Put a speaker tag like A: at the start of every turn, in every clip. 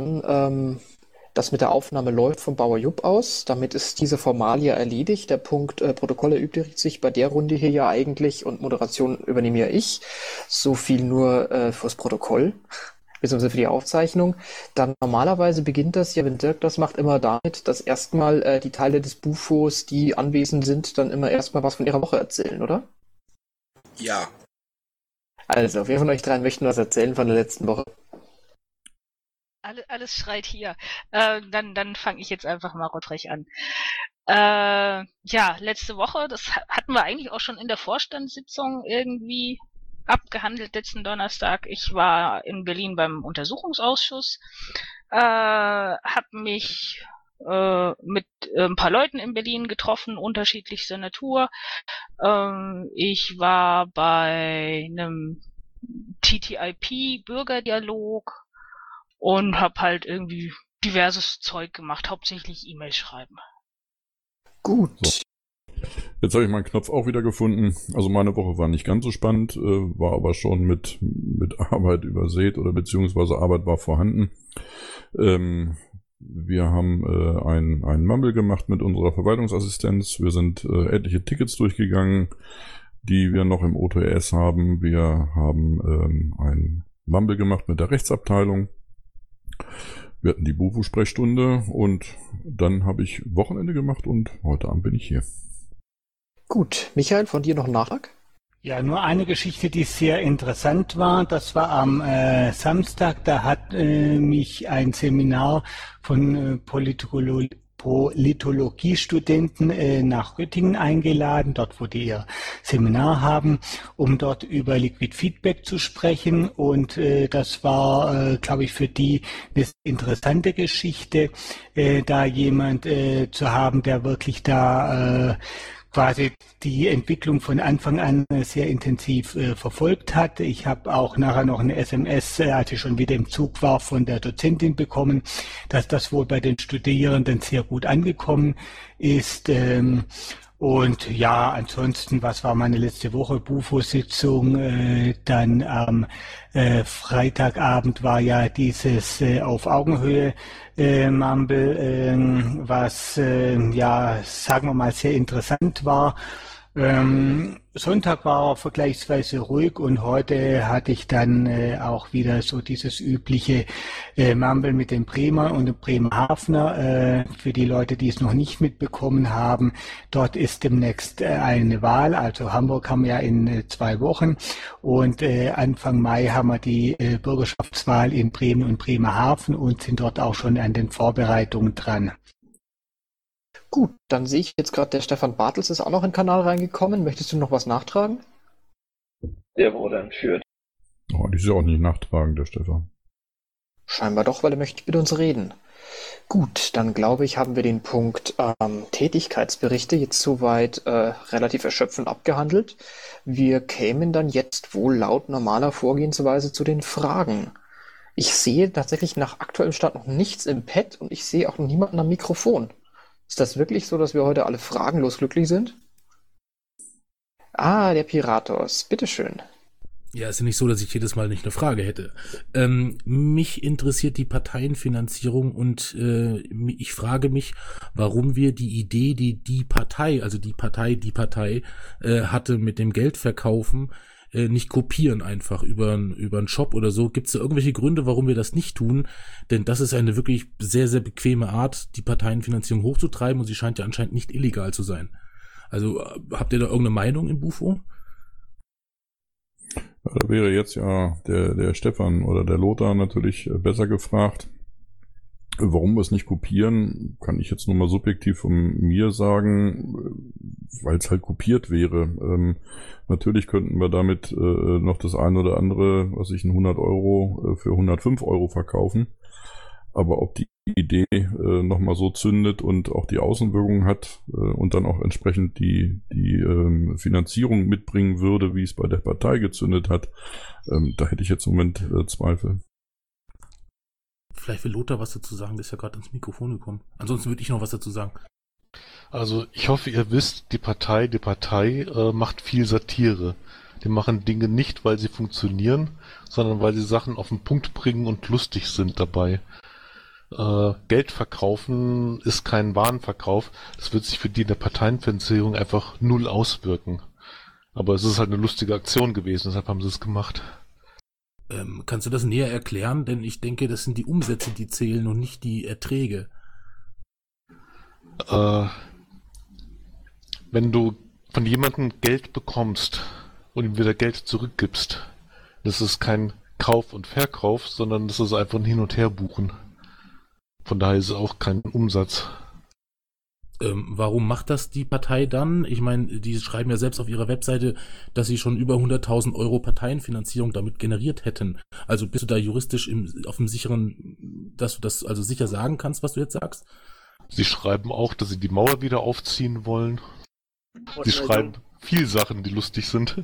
A: dann ähm, das mit der Aufnahme läuft vom Bauer Jupp aus. Damit ist diese Formalie erledigt. Der Punkt äh, Protokolle übt sich bei der Runde hier ja eigentlich und Moderation übernehme ja ich. So viel nur äh, fürs Protokoll beziehungsweise für die Aufzeichnung. Dann normalerweise beginnt das ja, wenn Dirk das macht, immer damit, dass erstmal äh, die Teile des Bufos, die anwesend sind, dann immer erstmal was von ihrer Woche erzählen, oder?
B: Ja.
A: Also, wer von euch dreien möchte was erzählen von der letzten Woche?
C: Alle, alles schreit hier. Äh, dann dann fange ich jetzt einfach mal Rodrich an. Äh, ja, letzte Woche, das hatten wir eigentlich auch schon in der Vorstandssitzung irgendwie abgehandelt letzten Donnerstag. Ich war in Berlin beim Untersuchungsausschuss, äh, habe mich äh, mit äh, ein paar Leuten in Berlin getroffen, unterschiedlichster Natur. Ähm, ich war bei einem TTIP-Bürgerdialog und habe halt irgendwie diverses Zeug gemacht, hauptsächlich E-Mail schreiben.
A: Gut. So.
D: Jetzt habe ich meinen Knopf auch wieder gefunden. Also meine Woche war nicht ganz so spannend, äh, war aber schon mit, mit Arbeit übersät oder beziehungsweise Arbeit war vorhanden. Ähm, wir haben äh, ein, ein Mumble gemacht mit unserer Verwaltungsassistenz. Wir sind äh, etliche Tickets durchgegangen, die wir noch im OTS haben. Wir haben ähm, ein Mumble gemacht mit der Rechtsabteilung. Wir hatten die Bufu-Sprechstunde und dann habe ich Wochenende gemacht und heute Abend bin ich hier.
A: Gut, Michael, von dir noch ein Nachtrag?
E: Ja, nur eine Geschichte, die sehr interessant war. Das war am äh, Samstag. Da hat äh, mich ein Seminar von äh, Politologie Politologiestudenten äh, nach Göttingen eingeladen, dort wo die ihr Seminar haben, um dort über Liquid Feedback zu sprechen. Und äh, das war, äh, glaube ich, für die eine interessante Geschichte, äh, da jemand äh, zu haben, der wirklich da äh, quasi die Entwicklung von Anfang an sehr intensiv äh, verfolgt hat. Ich habe auch nachher noch eine SMS, äh, als ich schon wieder im Zug war, von der Dozentin bekommen, dass das wohl bei den Studierenden sehr gut angekommen ist. Ähm, und ja, ansonsten, was war meine letzte Woche? Bufo-Sitzung, äh, dann am äh, Freitagabend war ja dieses äh, auf Augenhöhe äh, Mumble, äh, was äh, ja, sagen wir mal, sehr interessant war. Ähm, Sonntag war vergleichsweise ruhig und heute hatte ich dann äh, auch wieder so dieses übliche äh, Mumble mit dem Bremer und dem Bremerhavener. Äh, für die Leute, die es noch nicht mitbekommen haben, dort ist demnächst äh, eine Wahl. Also Hamburg haben wir ja in äh, zwei Wochen und äh, Anfang Mai haben wir die äh, Bürgerschaftswahl in Bremen und Bremerhaven und sind dort auch schon an den Vorbereitungen dran.
A: Gut, dann sehe ich jetzt gerade, der Stefan Bartels ist auch noch in den Kanal reingekommen. Möchtest du noch was nachtragen?
F: Der wurde entführt.
D: Oh, die ist ja auch nicht nachtragen, der Stefan.
A: Scheinbar doch, weil er möchte mit uns reden. Gut, dann glaube ich, haben wir den Punkt ähm, Tätigkeitsberichte jetzt soweit äh, relativ erschöpfend abgehandelt. Wir kämen dann jetzt wohl laut normaler Vorgehensweise zu den Fragen. Ich sehe tatsächlich nach aktuellem Stand noch nichts im Pad und ich sehe auch noch niemanden am Mikrofon. Ist das wirklich so, dass wir heute alle fragenlos glücklich sind? Ah, der Piratos. Bitteschön.
G: Ja, ist ja nicht so, dass ich jedes Mal nicht eine Frage hätte. Ähm, mich interessiert die Parteienfinanzierung und äh, ich frage mich, warum wir die Idee, die die Partei, also die Partei, die Partei äh, hatte mit dem Geldverkaufen, äh, nicht kopieren einfach über, über einen Shop oder so. Gibt es da irgendwelche Gründe, warum wir das nicht tun? Denn das ist eine wirklich sehr, sehr bequeme Art, die Parteienfinanzierung hochzutreiben und sie scheint ja anscheinend nicht illegal zu sein. Also äh, habt ihr da irgendeine Meinung im Bufo?
D: Da wäre jetzt ja der, der Stefan oder der Lothar natürlich äh, besser gefragt. Warum wir es nicht kopieren, kann ich jetzt nur mal subjektiv von mir sagen, weil es halt kopiert wäre. Ähm, natürlich könnten wir damit äh, noch das eine oder andere, was ich in 100 Euro äh, für 105 Euro verkaufen. Aber ob die Idee äh, nochmal so zündet und auch die Außenwirkung hat äh, und dann auch entsprechend die, die ähm, Finanzierung mitbringen würde, wie es bei der Partei gezündet hat, ähm, da hätte ich jetzt im Moment äh, Zweifel.
G: Vielleicht will Lothar was dazu sagen, der ist ja gerade ins Mikrofon gekommen. Ansonsten würde ich noch was dazu sagen.
H: Also ich hoffe, ihr wisst, die Partei, die Partei äh, macht viel Satire. Die machen Dinge nicht, weil sie funktionieren, sondern weil sie Sachen auf den Punkt bringen und lustig sind dabei. äh, Geld verkaufen ist kein Warenverkauf. Das wird sich für die in der Parteienfinanzierung einfach null auswirken. Aber es ist halt eine lustige Aktion gewesen, deshalb haben sie es gemacht.
G: Ähm, kannst du das näher erklären? Denn ich denke, das sind die Umsätze, die zählen und nicht die Erträge.
H: Äh, wenn du von jemandem Geld bekommst und ihm wieder Geld zurückgibst, das ist kein Kauf und Verkauf, sondern das ist einfach ein Hin- und Herbuchen. Von daher ist es auch kein Umsatz.
G: Ähm, warum macht das die Partei dann? Ich meine, die schreiben ja selbst auf ihrer Webseite, dass sie schon über 100.000 Euro Parteienfinanzierung damit generiert hätten. Also bist du da juristisch im, auf dem sicheren, dass du das also sicher sagen kannst, was du jetzt sagst?
H: Sie schreiben auch, dass sie die Mauer wieder aufziehen wollen. Sie schreiben viel Sachen, die lustig sind.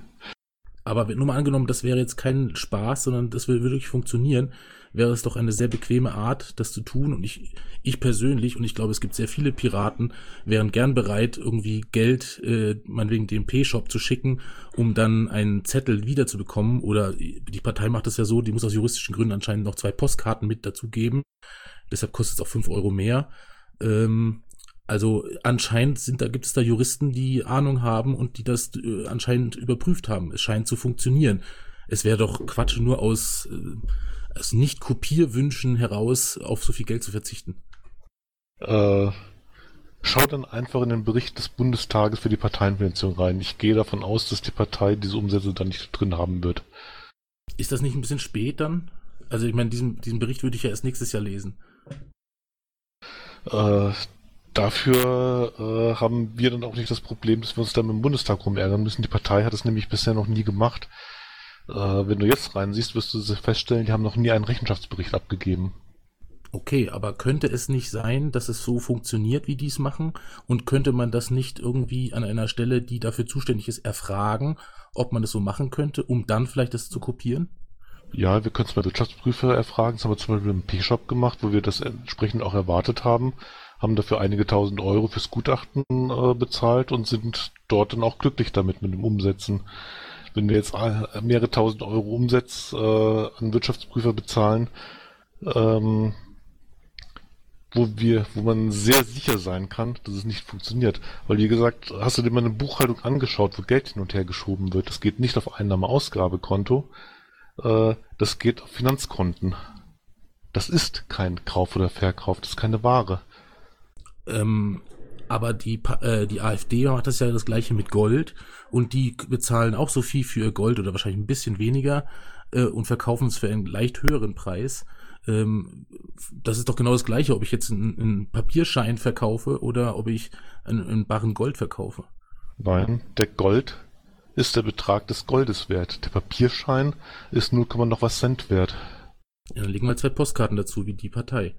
G: Aber nur mal angenommen, das wäre jetzt kein Spaß, sondern das würde wirklich funktionieren, wäre es doch eine sehr bequeme Art, das zu tun. Und ich, ich persönlich, und ich glaube, es gibt sehr viele Piraten, wären gern bereit, irgendwie Geld, äh, meinetwegen dem P-Shop zu schicken, um dann einen Zettel wiederzubekommen. Oder die Partei macht das ja so, die muss aus juristischen Gründen anscheinend noch zwei Postkarten mit dazugeben. Deshalb kostet es auch fünf Euro mehr. Ähm, also anscheinend sind da gibt es da Juristen, die Ahnung haben und die das äh, anscheinend überprüft haben. Es scheint zu funktionieren. Es wäre doch Quatsch, nur aus, äh, aus Nicht-Kopierwünschen heraus auf so viel Geld zu verzichten.
H: Äh, schau dann einfach in den Bericht des Bundestages für die Parteienfinanzierung rein. Ich gehe davon aus, dass die Partei diese Umsätze dann nicht drin haben wird.
G: Ist das nicht ein bisschen spät dann? Also ich meine, diesen, diesen Bericht würde ich ja erst nächstes Jahr lesen.
H: Äh, dafür äh, haben wir dann auch nicht das Problem, dass wir uns dann im Bundestag rumärgern müssen. Die Partei hat es nämlich bisher noch nie gemacht. Äh, wenn du jetzt reinsiehst, wirst du feststellen, die haben noch nie einen Rechenschaftsbericht abgegeben.
G: Okay, aber könnte es nicht sein, dass es so funktioniert, wie die es machen? Und könnte man das nicht irgendwie an einer Stelle, die dafür zuständig ist, erfragen, ob man das so machen könnte, um dann vielleicht das zu kopieren?
H: Ja, wir können es bei Wirtschaftsprüfer erfragen. Das haben wir zum Beispiel im P-Shop gemacht, wo wir das entsprechend auch erwartet haben. Haben dafür einige tausend Euro fürs Gutachten äh, bezahlt und sind dort dann auch glücklich damit mit dem Umsetzen. Wenn wir jetzt mehrere tausend Euro Umsatz äh, an Wirtschaftsprüfer bezahlen, ähm, wo wir, wo man sehr sicher sein kann, dass es nicht funktioniert. Weil wie gesagt, hast du dir mal eine Buchhaltung angeschaut, wo Geld hin und her geschoben wird. Das geht nicht auf Einnahme-Ausgabekonto, äh, das geht auf Finanzkonten. Das ist kein Kauf oder Verkauf, das ist keine Ware.
G: Ähm, aber die, äh, die AfD macht das ja das gleiche mit Gold und die bezahlen auch so viel für ihr Gold oder wahrscheinlich ein bisschen weniger äh, und verkaufen es für einen leicht höheren Preis. Ähm, das ist doch genau das gleiche, ob ich jetzt einen, einen Papierschein verkaufe oder ob ich einen, einen Barren Gold verkaufe.
H: Nein, der Gold ist der Betrag des Goldes wert. Der Papierschein ist 0, noch was Cent wert.
G: Ja, dann legen wir zwei Postkarten dazu, wie die Partei.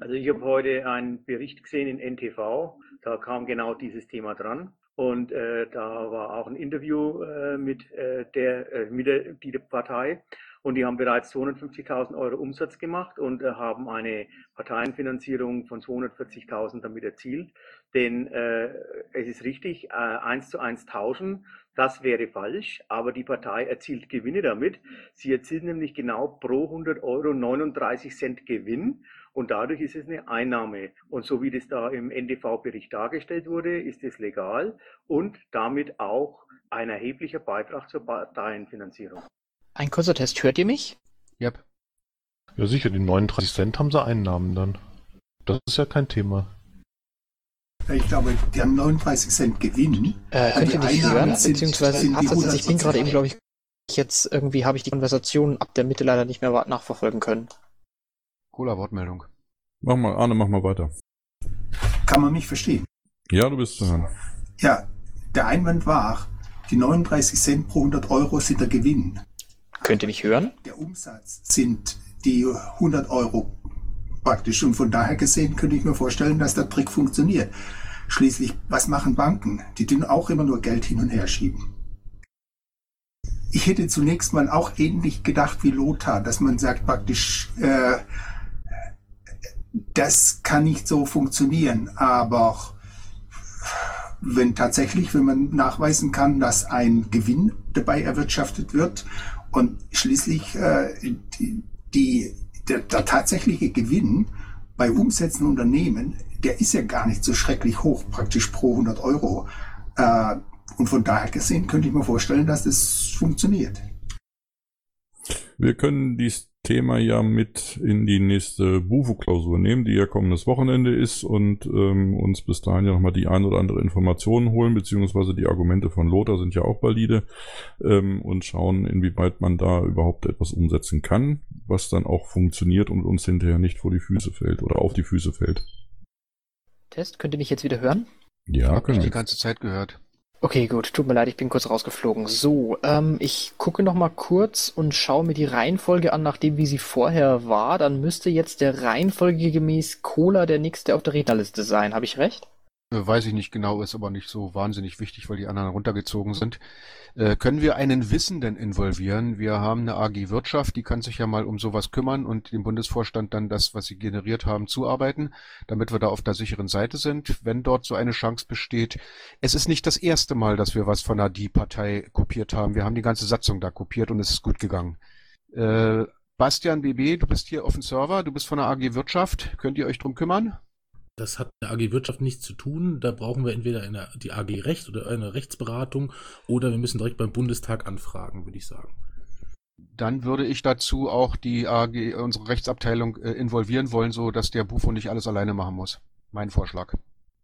B: Also ich habe heute einen Bericht gesehen in NTV, da kam genau dieses Thema dran. Und äh, da war auch ein Interview äh, mit, äh, der, äh, mit der die Partei. Und die haben bereits 250.000 Euro Umsatz gemacht und äh, haben eine Parteienfinanzierung von 240.000 damit erzielt. Denn äh, es ist richtig, eins zu eins tauschen, das wäre falsch, aber die Partei erzielt Gewinne damit. Sie erzielt nämlich genau pro 100 Euro 39 Cent Gewinn und dadurch ist es eine Einnahme. Und so wie das da im NDV-Bericht dargestellt wurde, ist es legal und damit auch ein erheblicher Beitrag zur Parteienfinanzierung.
A: Ein kurzer Test, hört ihr mich?
I: Yep.
H: Ja sicher, die 39 Cent haben sie Einnahmen dann. Das ist ja kein Thema.
J: Ich glaube, die haben 39 Cent Gewinn.
A: Äh, könnt ihr mich hören? Beziehungsweise
J: sind
A: Hatzes, ich bin
J: 100%.
A: gerade eben, glaube ich, jetzt irgendwie habe ich die Konversation ab der Mitte leider nicht mehr nachverfolgen können.
I: Cooler Wortmeldung.
D: Mach mal, Arne, mach mal weiter.
J: Kann man mich verstehen?
D: Ja, du bist zu hören.
J: Ja, der Einwand war, die 39 Cent pro 100 Euro sind der Gewinn.
A: Könnt ihr mich hören?
J: Der Umsatz sind die 100 Euro praktisch. Und von daher gesehen könnte ich mir vorstellen, dass der Trick funktioniert. Schließlich, was machen Banken? Die tun auch immer nur Geld hin und her schieben. Ich hätte zunächst mal auch ähnlich gedacht wie Lothar, dass man sagt praktisch, äh, das kann nicht so funktionieren, aber wenn tatsächlich, wenn man nachweisen kann, dass ein Gewinn dabei erwirtschaftet wird und schließlich äh, die, der, der tatsächliche Gewinn bei Umsätzen Unternehmen, der ist ja gar nicht so schrecklich hoch, praktisch pro 100 Euro. Äh, und von daher gesehen könnte ich mir vorstellen, dass das funktioniert.
D: Wir können dieses Thema ja mit in die nächste Bufo-Klausur nehmen, die ja kommendes Wochenende ist und ähm, uns bis dahin ja nochmal die ein oder andere Informationen holen, beziehungsweise die Argumente von Lothar sind ja auch valide ähm, und schauen, inwieweit man da überhaupt etwas umsetzen kann, was dann auch funktioniert und uns hinterher nicht vor die Füße fällt oder auf die Füße fällt.
A: Test, könnt ihr mich jetzt wieder hören?
D: Ja, können
I: die
D: wir.
I: ganze Zeit gehört.
A: Okay, gut. Tut mir leid, ich bin kurz rausgeflogen. So, ähm, ich gucke noch mal kurz und schaue mir die Reihenfolge an, nachdem wie sie vorher war. Dann müsste jetzt der Reihenfolge gemäß Cola der nächste auf der Rednerliste sein. Habe ich recht?
I: Äh, Weiß ich nicht genau, ist aber nicht so wahnsinnig wichtig, weil die anderen runtergezogen sind. Äh, können wir einen Wissenden involvieren? Wir haben eine AG Wirtschaft, die kann sich ja mal um sowas kümmern und dem Bundesvorstand dann das, was sie generiert haben, zuarbeiten, damit wir da auf der sicheren Seite sind, wenn dort so eine Chance besteht. Es ist nicht das erste Mal, dass wir was von der Die-Partei kopiert haben. Wir haben die ganze Satzung da kopiert und es ist gut gegangen. Äh, Bastian BB, du bist hier auf dem Server, du bist von der AG Wirtschaft. Könnt ihr euch drum kümmern?
G: Das hat mit der AG Wirtschaft nichts zu tun. Da brauchen wir entweder eine, die AG Recht oder eine Rechtsberatung oder wir müssen direkt beim Bundestag anfragen, würde ich sagen.
I: Dann würde ich dazu auch die AG, unsere Rechtsabteilung äh, involvieren wollen, so dass der Bufo nicht alles alleine machen muss. Mein Vorschlag.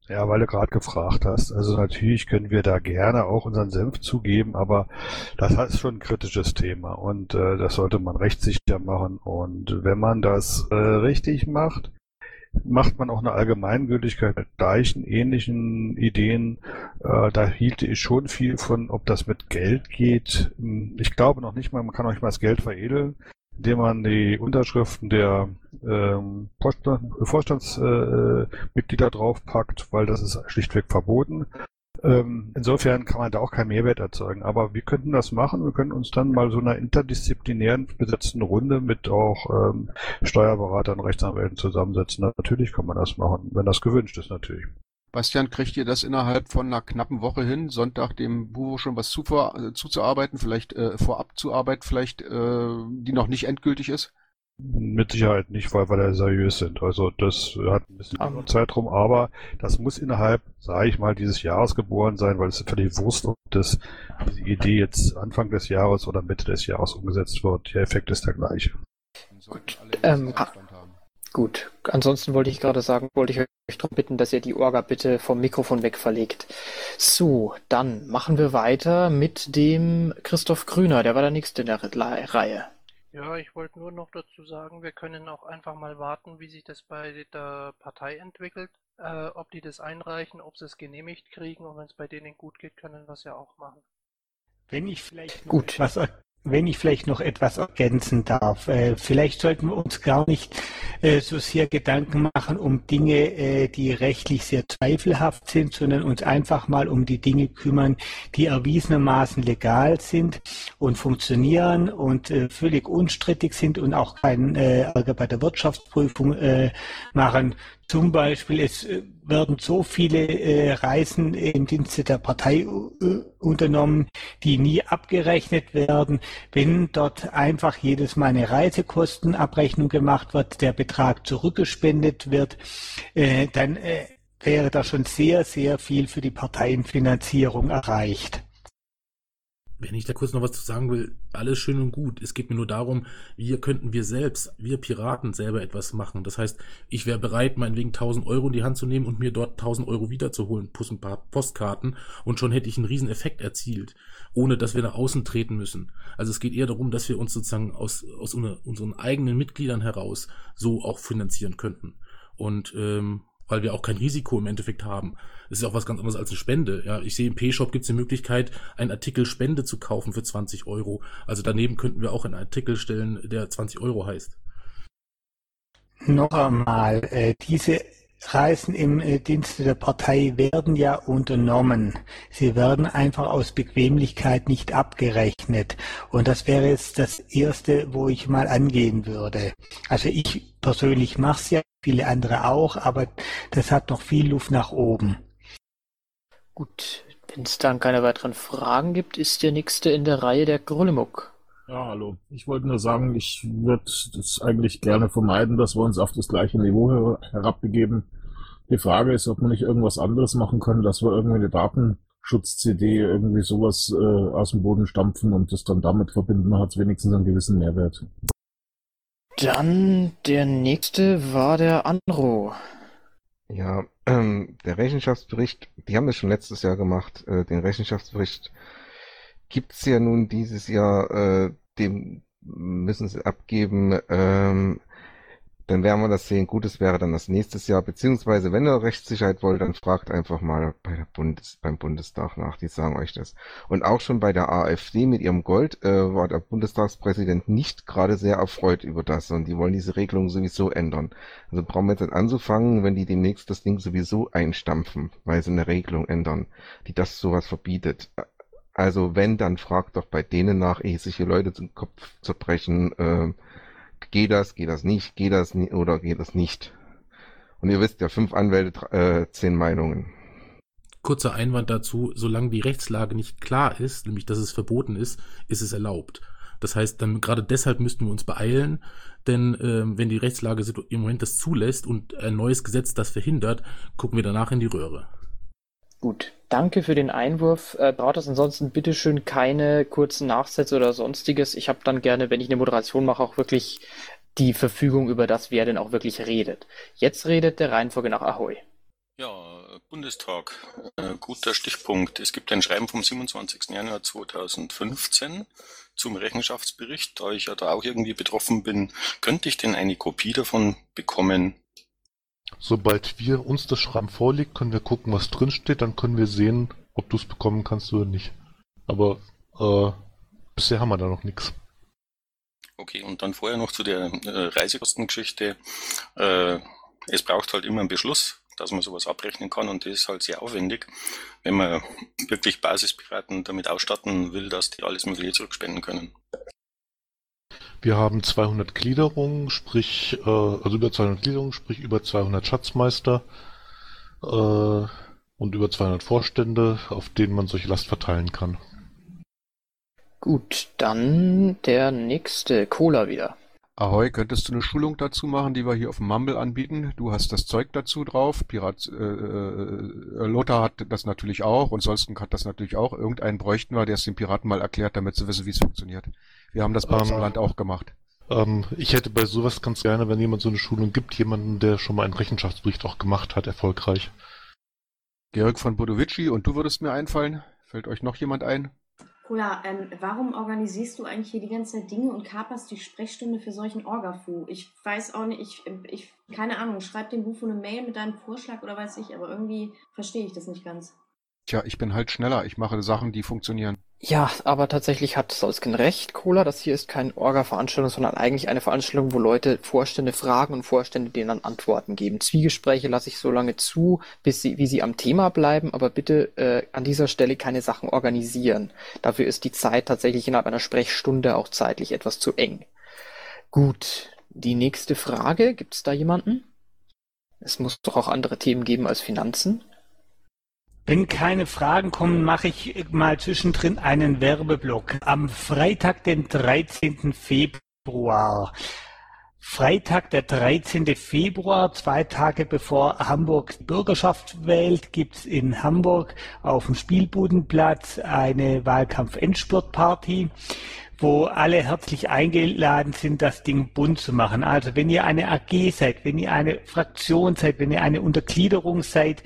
K: Ja, weil du gerade gefragt hast. Also natürlich können wir da gerne auch unseren Senf zugeben, aber das ist schon ein kritisches Thema und äh, das sollte man rechtssicher machen. Und wenn man das äh, richtig macht, macht man auch eine Allgemeingültigkeit mit gleichen, ähnlichen Ideen. Äh, da hielte ich schon viel von, ob das mit Geld geht. Hm, Ich glaube noch nicht mal, man kann auch nicht mal das Geld veredeln, indem man die Unterschriften der ähm, Vorstandsmitglieder äh, Mitglieder draufpackt, weil das ist schlichtweg verboten. Ähm, insofern kann man da auch keinen Mehrwert erzeugen. Aber wir könnten das machen. Wir können uns dann mal so einer interdisziplinären besetzten Runde mit auch ähm, Steuerberatern, Rechtsanwälten zusammensetzen. Natürlich kann man das machen, wenn das gewünscht ist natürlich.
I: Bastian, kriegt ihr das innerhalb von einer knappen Woche hin, Sonntag dem Bufo schon was zuvor, äh, zuzuarbeiten, vielleicht äh, vorab zu arbeiten, vielleicht äh, die noch nicht endgültig ist?
K: Mit Sicherheit nicht, weil wir da seriös sind. Also das hat ein bisschen
A: Ähm.
K: Zeitraum, aber das muss innerhalb, sage ich mal, dieses Jahres geboren sein, weil es ist völlig Wurst, ob das, diese Idee jetzt Anfang des Jahres oder Mitte des Jahres umgesetzt wird. Der Effekt ist der gleiche.
I: Alle
A: ähm. Gut. Ansonsten wollte ich gerade sagen, wollte ich euch darum bitten, dass ihr die Orga bitte vom Mikrofon weg verlegt. So, dann machen wir weiter mit dem Christoph Grüner. Der war der nächste in der Re- Reihe.
L: Ja, ich wollte nur noch dazu sagen, wir können auch einfach mal warten, wie sich das bei der Partei entwickelt, äh, ob die das einreichen, ob sie es genehmigt kriegen und wenn es bei denen gut geht, können wir es ja auch machen.
E: Wenn ich vielleicht noch
A: Gut.
E: etwas, er- wenn ich vielleicht noch etwas ergänzen darf, äh, vielleicht sollten wir uns gar nicht äh, so sehr Gedanken machen um Dinge, äh, die rechtlich sehr zweifelhaft sind, sondern uns einfach mal um die Dinge kümmern, die erwiesenermaßen legal sind und funktionieren und äh, völlig unstrittig sind und auch keinen Ärger bei der Wirtschaftsprüfung machen. Zum Beispiel, es äh, werden so viele äh, Reisen im Dienste der Partei äh, unternommen, die nie abgerechnet werden. Wenn dort einfach jedes Mal eine Reisekostenabrechnung gemacht wird, der Betrag zurückgespendet wird, äh, dann äh, wäre da schon sehr, sehr viel für die Parteienfinanzierung erreicht.
G: Wenn ich da kurz noch was zu sagen will, alles schön und gut. Es geht mir nur darum, wir könnten wir selbst, wir Piraten selber etwas machen. Das heißt, ich wäre bereit, meinetwegen 1000 Euro in die Hand zu nehmen und mir dort 1000 Euro wiederzuholen, plus ein paar Postkarten und schon hätte ich einen riesen Effekt erzielt, ohne dass wir nach außen treten müssen. Also es geht eher darum, dass wir uns sozusagen aus, aus unseren eigenen Mitgliedern heraus so auch finanzieren könnten. Und ähm, weil wir auch kein Risiko im Endeffekt haben. Es ist auch was ganz anderes als eine Spende. Ja, ich sehe im P-Shop gibt es die Möglichkeit, einen Artikel Spende zu kaufen für 20 Euro. Also daneben könnten wir auch einen Artikel stellen, der 20 Euro heißt.
E: Noch einmal, äh, diese Reisen im äh, Dienste der Partei werden ja unternommen. Sie werden einfach aus Bequemlichkeit nicht abgerechnet. Und das wäre jetzt das Erste, wo ich mal angehen würde. Also ich persönlich mache es ja, viele andere auch, aber das hat noch viel Luft nach oben.
A: Gut, wenn es dann keine weiteren Fragen gibt, ist der nächste in der Reihe der Grullemuk.
M: Ja, hallo. Ich wollte nur sagen, ich würde das eigentlich gerne vermeiden, dass wir uns auf das gleiche Niveau her herabbegeben. Die Frage ist, ob man nicht irgendwas anderes machen kann, dass wir irgendwie eine Datenschutz-CD irgendwie sowas äh, aus dem Boden stampfen und das dann damit verbinden, hat es wenigstens einen gewissen Mehrwert.
A: Dann der nächste war der Andro.
N: Ja, ähm, der Rechenschaftsbericht, die haben das schon letztes Jahr gemacht, äh, den Rechenschaftsbericht gibt's ja nun dieses Jahr, äh, dem müssen sie abgeben, ähm, dann werden wir das sehen. Gutes wäre dann das nächstes Jahr, beziehungsweise wenn ihr Rechtssicherheit wollt, dann fragt einfach mal bei der Bundes beim Bundestag nach, die sagen euch das. Und auch schon bei der AfD mit ihrem Gold äh, war der Bundestagspräsident nicht gerade sehr erfreut über das und die wollen diese Regelung sowieso ändern. Also brauchen wir jetzt nicht anzufangen, wenn die demnächst das Ding sowieso einstampfen, weil sie eine Regelung ändern, die das sowas verbietet. Also wenn, dann fragt doch bei denen nach, ehe sich hier Leute zum Kopf zerbrechen, äh, geht das, geht das nicht, geht das ni oder geht das nicht. Und ihr wisst ja, fünf Anwälte, äh, zehn Meinungen.
G: Kurzer Einwand dazu, solange die Rechtslage nicht klar ist, nämlich dass es verboten ist, ist es erlaubt. Das heißt, dann gerade deshalb müssten wir uns beeilen, denn äh, wenn die Rechtslage im Moment das zulässt und ein neues Gesetz das verhindert, gucken wir danach in die Röhre.
A: Gut, danke für den Einwurf. Äh, braucht es ansonsten bitteschön keine kurzen Nachsätze oder sonstiges. Ich habe dann gerne, wenn ich eine Moderation mache, auch wirklich die Verfügung über das, wer denn auch wirklich redet. Jetzt redet der Reihenfolge nach Ahoi.
O: Ja, Bundestag. Äh, guter Stichpunkt. Es gibt ein Schreiben vom 27. Januar 2015 zum Rechenschaftsbericht. Da ich ja da auch irgendwie betroffen bin, könnte ich denn eine Kopie davon bekommen?
H: Sobald wir uns das Schreiben vorliegt, können wir gucken, was drin steht. Dann können wir sehen, ob du es bekommen kannst oder nicht. Aber äh, bisher haben wir da noch nichts.
O: Okay, und dann vorher noch zu der äh, Reisekostengeschichte. Äh, es braucht halt immer einen Beschluss, dass man sowas abrechnen kann und das ist halt sehr aufwendig, wenn man wirklich Basispiraten damit ausstatten will, dass die alles Mögliche zurückspenden können.
H: Wir haben 200 Gliederungen, sprich, äh, also über 200 Gliederungen, sprich über 200 Schatzmeister äh, und über 200 Vorstände, auf denen man solche Last verteilen kann.
A: Gut, dann der nächste Cola wieder.
I: Ahoi, könntest du eine Schulung dazu machen, die wir hier auf dem Mumble anbieten? Du hast das Zeug dazu drauf. Pirat äh, äh, Lothar hat das natürlich auch und Solsken hat das natürlich auch. Irgendeinen bräuchten wir, der es den Piraten mal erklärt, damit sie wissen, wie es funktioniert. Wir haben das bei uns im Land auch gemacht.
H: Ähm, ich hätte bei sowas ganz gerne, wenn jemand so eine Schulung gibt, jemanden, der schon mal einen Rechenschaftsbericht auch gemacht hat, erfolgreich.
I: Georg von Bodovici und du würdest mir einfallen. Fällt euch noch jemand ein?
P: Cola, ähm, warum organisierst du eigentlich hier die ganze Zeit Dinge und kaperst die Sprechstunde für solchen Orgafu? Ich weiß auch nicht, ich, ich, keine Ahnung, schreib dem Bufo eine Mail mit deinem Vorschlag oder weiß ich, aber irgendwie verstehe ich das nicht ganz.
I: Tja, ich bin halt schneller. Ich mache Sachen, die funktionieren.
A: Ja, aber tatsächlich hat Solsken recht, Cola. Das hier ist keine Orga-Veranstaltung, sondern eigentlich eine Veranstaltung, wo Leute Vorstände fragen und Vorstände denen dann Antworten geben. Zwiegespräche lasse ich so lange zu, bis sie, wie sie am Thema bleiben, aber bitte äh, an dieser Stelle keine Sachen organisieren. Dafür ist die Zeit tatsächlich innerhalb einer Sprechstunde auch zeitlich etwas zu eng. Gut, die nächste Frage. Gibt es da jemanden? Es muss doch auch andere Themen geben als Finanzen.
E: Wenn keine Fragen kommen, mache ich mal zwischendrin einen Werbeblock. Am Freitag, den 13. Februar. Freitag, der 13. Februar, zwei Tage bevor Hamburg Bürgerschaft wählt, gibt's in Hamburg auf dem Spielbudenplatz eine Wahlkampf-Endspurtparty wo alle herzlich eingeladen sind, das Ding bunt zu machen. Also wenn ihr eine AG seid, wenn ihr eine Fraktion seid, wenn ihr eine Untergliederung seid,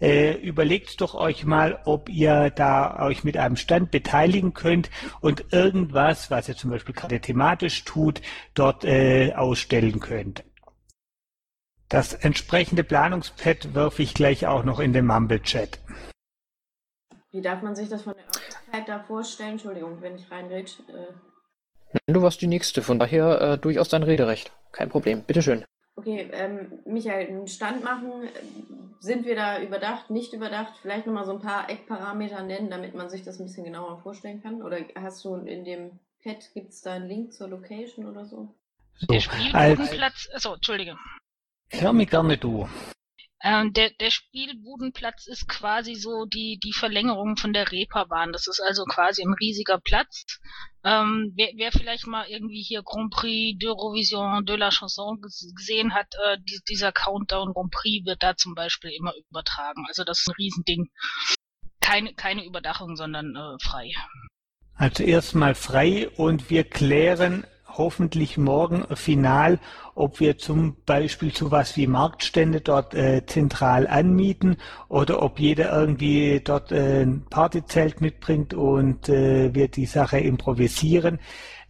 E: äh, überlegt doch euch mal, ob ihr da euch mit einem Stand beteiligen könnt und irgendwas, was ihr zum Beispiel gerade thematisch tut, dort äh, ausstellen könnt. Das entsprechende Planungspad werfe ich gleich auch noch in den Mumble-Chat.
P: Wie darf man sich das von der Örtlichkeit da vorstellen? Entschuldigung, wenn ich reinrede.
A: Äh. Du warst die Nächste, von daher äh, durchaus dein Rederecht. Kein Problem, bitteschön.
P: Okay, ähm, Michael, einen Stand machen, sind wir da überdacht, nicht überdacht? Vielleicht nochmal so ein paar Eckparameter nennen, damit man sich das ein bisschen genauer vorstellen kann? Oder hast du in dem Pad, gibt es da einen Link zur Location oder so?
C: so Der Spielbodenplatz, achso, Entschuldige.
E: Hör mich gerne du.
C: Ähm, der, der Spielbudenplatz ist quasi so die, die Verlängerung von der Reeperbahn. Das ist also quasi ein riesiger Platz. Ähm, wer, wer vielleicht mal irgendwie hier Grand Prix d'Eurovision de la Chanson gesehen hat, äh, die, dieser Countdown Grand Prix wird da zum Beispiel immer übertragen. Also das ist ein Riesending. Keine, keine Überdachung, sondern äh, frei.
E: Also erstmal frei und wir klären hoffentlich morgen final, ob wir zum Beispiel sowas wie Marktstände dort äh, zentral anmieten oder ob jeder irgendwie dort äh, ein Partyzelt mitbringt und äh, wir die Sache improvisieren.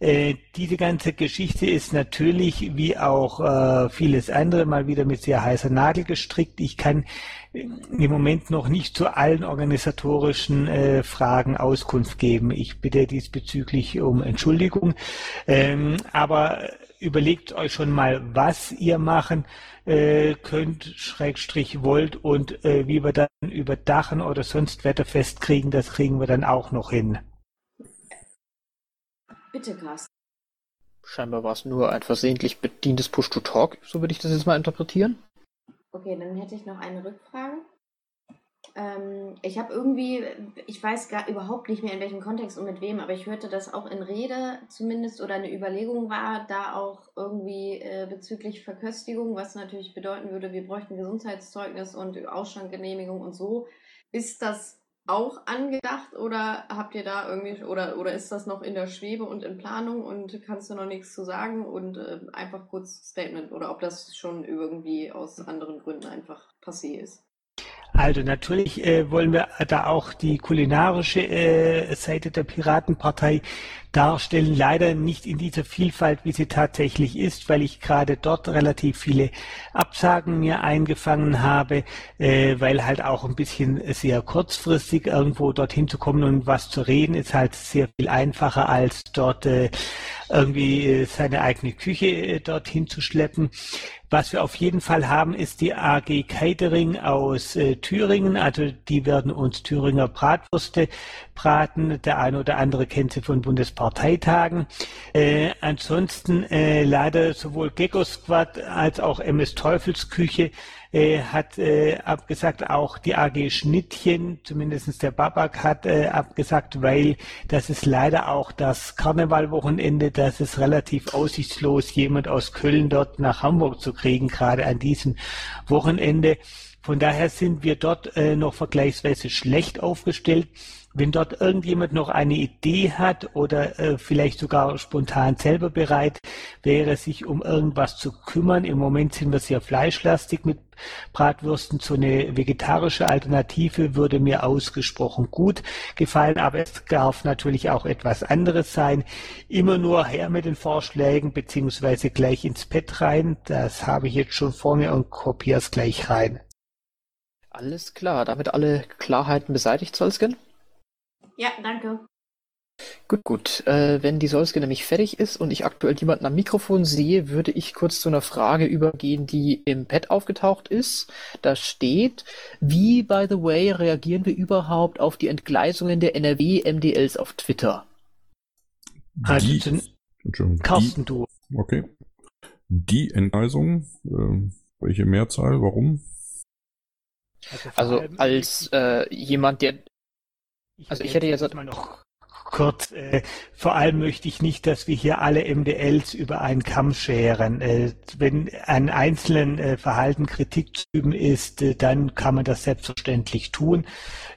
E: Äh, diese ganze Geschichte ist natürlich wie auch äh, vieles andere mal wieder mit sehr heißer Nadel gestrickt. Ich kann im Moment noch nicht zu allen organisatorischen äh, Fragen Auskunft geben. Ich bitte diesbezüglich um Entschuldigung. Ähm, aber überlegt euch schon mal, was ihr machen äh, könnt, Schrägstrich wollt und äh, wie wir dann überdachen oder sonst wetterfest kriegen, das kriegen wir dann auch noch hin.
P: Bitte, Carsten.
A: Scheinbar war es nur ein versehentlich bedientes Push-to-Talk, so würde ich das jetzt mal interpretieren.
P: Okay, dann hätte ich noch eine Rückfrage. Ähm, ich habe irgendwie, ich weiß gar überhaupt nicht mehr in welchem Kontext und mit wem, aber ich hörte, dass auch in Rede zumindest oder eine Überlegung war, da auch irgendwie äh, bezüglich Verköstigung, was natürlich bedeuten würde, wir bräuchten Gesundheitszeugnis und Ausschankgenehmigung und so. Ist das auch angedacht oder habt ihr da irgendwie oder oder ist das noch in der Schwebe und in Planung und kannst du noch nichts zu sagen und äh, einfach kurz Statement oder ob das schon irgendwie aus anderen Gründen einfach passé ist?
E: Also natürlich äh, wollen wir da auch die kulinarische äh, Seite der Piratenpartei darstellen. Leider nicht in dieser Vielfalt, wie sie tatsächlich ist, weil ich gerade dort relativ viele Absagen mir eingefangen habe, äh, weil halt auch ein bisschen sehr kurzfristig irgendwo dorthin zu kommen und was zu reden ist halt sehr viel einfacher als dort äh, irgendwie äh, seine eigene Küche äh, dorthin zu schleppen. Was wir auf jeden Fall haben, ist die AG Catering aus äh, Thüringen. Also die werden uns Thüringer Bratwürste braten. Der eine oder andere kennt sie von Bundesparteitagen. Äh, ansonsten äh, leider sowohl Gecko Squad als auch MS Teufelsküche äh, hat äh, abgesagt, auch die AG Schnittchen, zumindestens der Babak hat äh, abgesagt, weil das ist leider auch das Karnevalwochenende, das ist relativ aussichtslos, jemand aus Köln dort nach Hamburg zu kriegen, gerade an diesem Wochenende. Von daher sind wir dort äh, noch vergleichsweise schlecht aufgestellt. Wenn dort irgendjemand noch eine Idee hat oder äh, vielleicht sogar spontan selber bereit wäre, sich um irgendwas zu kümmern, im Moment sind wir sehr fleischlastig mit Bratwürsten, so eine vegetarische Alternative würde mir ausgesprochen gut gefallen, aber es darf natürlich auch etwas anderes sein. Immer nur her mit den Vorschlägen, beziehungsweise gleich ins Pad rein. Das habe ich jetzt schon vor mir und kopiere es gleich rein.
A: Alles klar, damit alle Klarheiten beseitigt, Solsken?
P: Ja, danke.
A: Gut, gut. Äh, wenn die Solske nämlich fertig ist und ich aktuell jemanden am Mikrofon sehe, würde ich kurz zu einer Frage übergehen, die im Pad aufgetaucht ist. Da steht, wie, by the way, reagieren wir überhaupt auf die Entgleisungen der NRW-MDLs auf Twitter?
E: Also,
D: Die,
E: den-
D: Entschuldigung,
E: Carsten, du.
D: Okay. Die Entgleisung, äh, welche Mehrzahl, warum?
A: Also als äh, jemand, der... Also ich hätte jetzt...
E: mal noch kurz, äh, vor allem möchte ich nicht, dass wir hier alle MDLs über einen Kamm scheren. Äh, wenn an einzelnen äh, Verhalten Kritik zu üben ist, äh, dann kann man das selbstverständlich tun.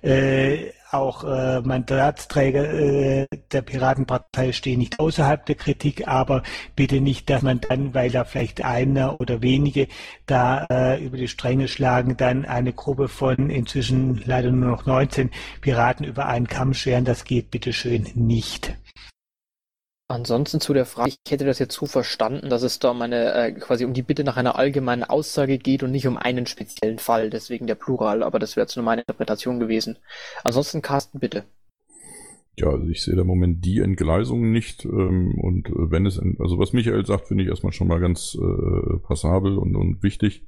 E: Äh, auch äh, Mandatsträger äh, der Piratenpartei stehen nicht außerhalb der Kritik, aber bitte nicht, dass man dann, weil da vielleicht einer oder wenige da äh, über die Stränge schlagen, dann eine Gruppe von inzwischen leider nur noch 19 Piraten über einen Kamm scheren. Das geht bitte schön nicht.
A: Ansonsten zu der Frage, ich hätte das jetzt so verstanden, dass es da um eine, äh, quasi um die Bitte nach einer allgemeinen Aussage geht und nicht um einen speziellen Fall, deswegen der Plural, aber das wäre jetzt nur meine Interpretation gewesen. Ansonsten Carsten, bitte.
D: Ja, also ich sehe da im Moment die Entgleisung nicht. Ähm, und äh, wenn es, also was Michael sagt, finde ich erstmal schon mal ganz äh, passabel und, und wichtig.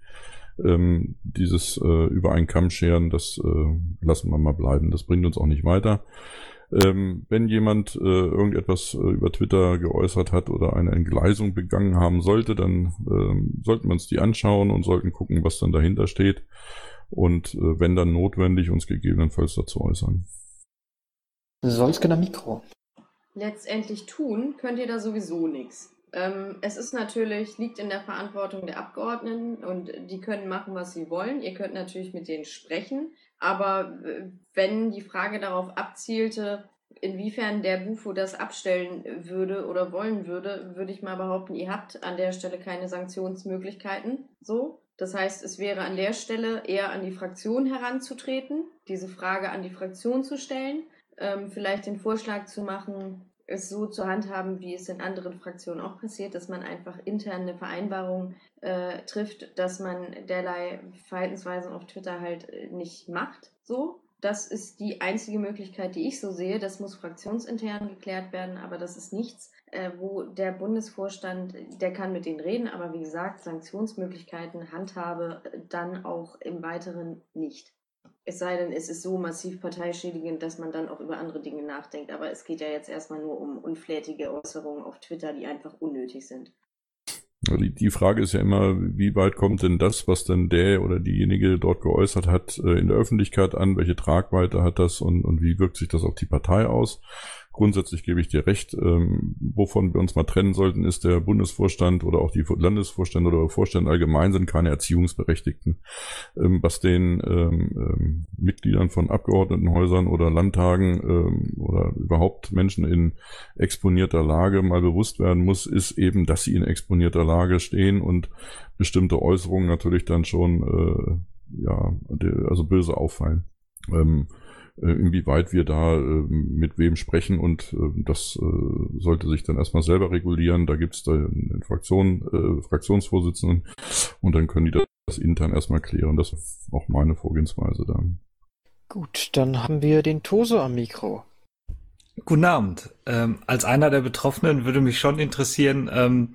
D: Ähm, dieses äh, über einen Kamm scheren, das äh, lassen wir mal bleiben. Das bringt uns auch nicht weiter. Ähm, wenn jemand äh, irgendetwas äh, über Twitter geäußert hat oder eine Entgleisung begangen haben sollte, dann ähm, sollten wir uns die anschauen und sollten gucken, was dann dahinter steht und äh, wenn dann notwendig uns gegebenenfalls dazu äußern.
A: Solskener Mikro.
P: Letztendlich tun könnt ihr da sowieso nichts. Ähm, es ist natürlich, liegt in der Verantwortung der Abgeordneten und die können machen, was sie wollen. Ihr könnt natürlich mit denen sprechen, aber äh, wenn die Frage darauf abzielte, inwiefern der Bufo das abstellen würde oder wollen würde, würde ich mal behaupten, ihr habt an der Stelle keine Sanktionsmöglichkeiten. So. Das heißt, es wäre an der Stelle eher an die Fraktion heranzutreten, diese Frage an die Fraktion zu stellen, ähm, vielleicht den Vorschlag zu machen, es so zu handhaben, wie es in anderen Fraktionen auch passiert, dass man einfach interne Vereinbarungen äh, trifft, dass man derlei Verhaltensweisen auf Twitter halt äh, nicht macht. So, das ist die einzige Möglichkeit, die ich so sehe. Das muss fraktionsintern geklärt werden, aber das ist nichts, äh, wo der Bundesvorstand, der kann mit denen reden, aber wie gesagt, Sanktionsmöglichkeiten, Handhabe äh, dann auch im Weiteren nicht. Es sei denn, es ist so massiv parteischädigend, dass man dann auch über andere Dinge nachdenkt. Aber es geht ja jetzt erstmal nur um unflätige Äußerungen auf Twitter, die einfach unnötig sind.
D: Die, die Frage ist ja immer, wie weit kommt denn das, was denn der oder diejenige dort geäußert hat, äh, in der Öffentlichkeit an? Welche Tragweite hat das und, und wie wirkt sich das auf die Partei aus? Grundsätzlich gebe ich dir recht. Ähm, wovon wir uns mal trennen sollten, ist der Bundesvorstand oder auch die Landesvorstände oder Vorstände allgemein sind keine Erziehungsberechtigten. Ähm, was den ähm, ähm Mitgliedern von Abgeordnetenhäusern oder Landtagen ähm, oder überhaupt Menschen in exponierter Lage mal bewusst werden muss, ist eben, dass sie in exponierter Lage stehen und bestimmte Äußerungen natürlich dann schon äh, ja also böse auffallen. Ähm, äh, inwieweit wir da äh, mit wem sprechen und äh, das äh, sollte sich dann erstmal selber regulieren. Da gibt es da eine Fraktion, äh, Fraktionsvorsitzenden und dann können die das, das intern erstmal klären. Das ist auch meine Vorgehensweise da.
A: Gut, dann haben wir den Toso am Mikro.
Q: Guten Abend. Ähm, als einer der Betroffenen würde mich schon interessieren, ähm,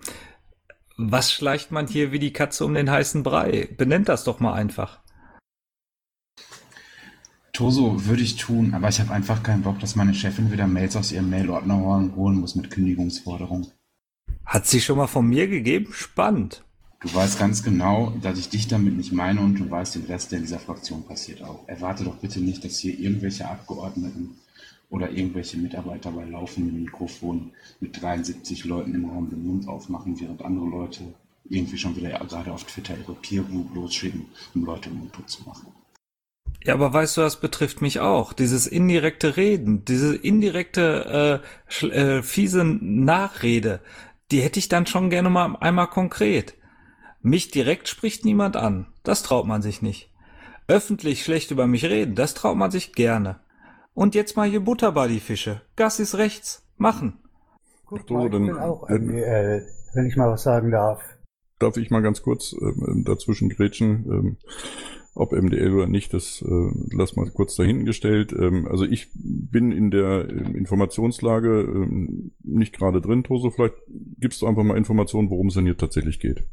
Q: was schleicht man hier wie die Katze um den heißen Brei? Benennt das doch mal einfach.
R: Toso würde ich tun, aber ich habe einfach keinen Bock, dass meine Chefin wieder Mails aus ihrem Mailordner holen muss mit Kündigungsforderung.
Q: Hat sie schon mal von mir gegeben? Spannend.
R: Du weißt ganz genau, dass ich dich damit nicht meine und du weißt den Rest, der in dieser Fraktion passiert auch. Erwarte doch bitte nicht, dass hier irgendwelche Abgeordneten oder irgendwelche Mitarbeiter bei laufendem Mikrofon mit 73 Leuten im Raum den Mund aufmachen, während andere Leute irgendwie schon wieder gerade auf Twitter ihre Peer Group losschicken, um Leute mundtot zu machen.
Q: Ja, aber weißt du, das betrifft mich auch. Dieses indirekte Reden, diese indirekte, äh, äh, fiese Nachrede, die hätte ich dann schon gerne mal einmal konkret. Mich direkt spricht niemand an. Das traut man sich nicht. Öffentlich schlecht über mich reden, das traut man sich gerne. Und jetzt mal hier Butter bei die Fische. Gas ist rechts. Machen.
E: Gut, so, dann, ich bin auch MWL, wenn ich mal was sagen darf.
D: Darf ich mal ganz kurz äh, dazwischen grätschen? Ähm, ob MDL oder nicht, das äh, lass mal kurz dahinten gestellt. Ähm, also ich bin in der ähm, Informationslage ähm, nicht gerade drin, Toso. Vielleicht gibst du einfach mal Informationen, worum es denn hier tatsächlich geht.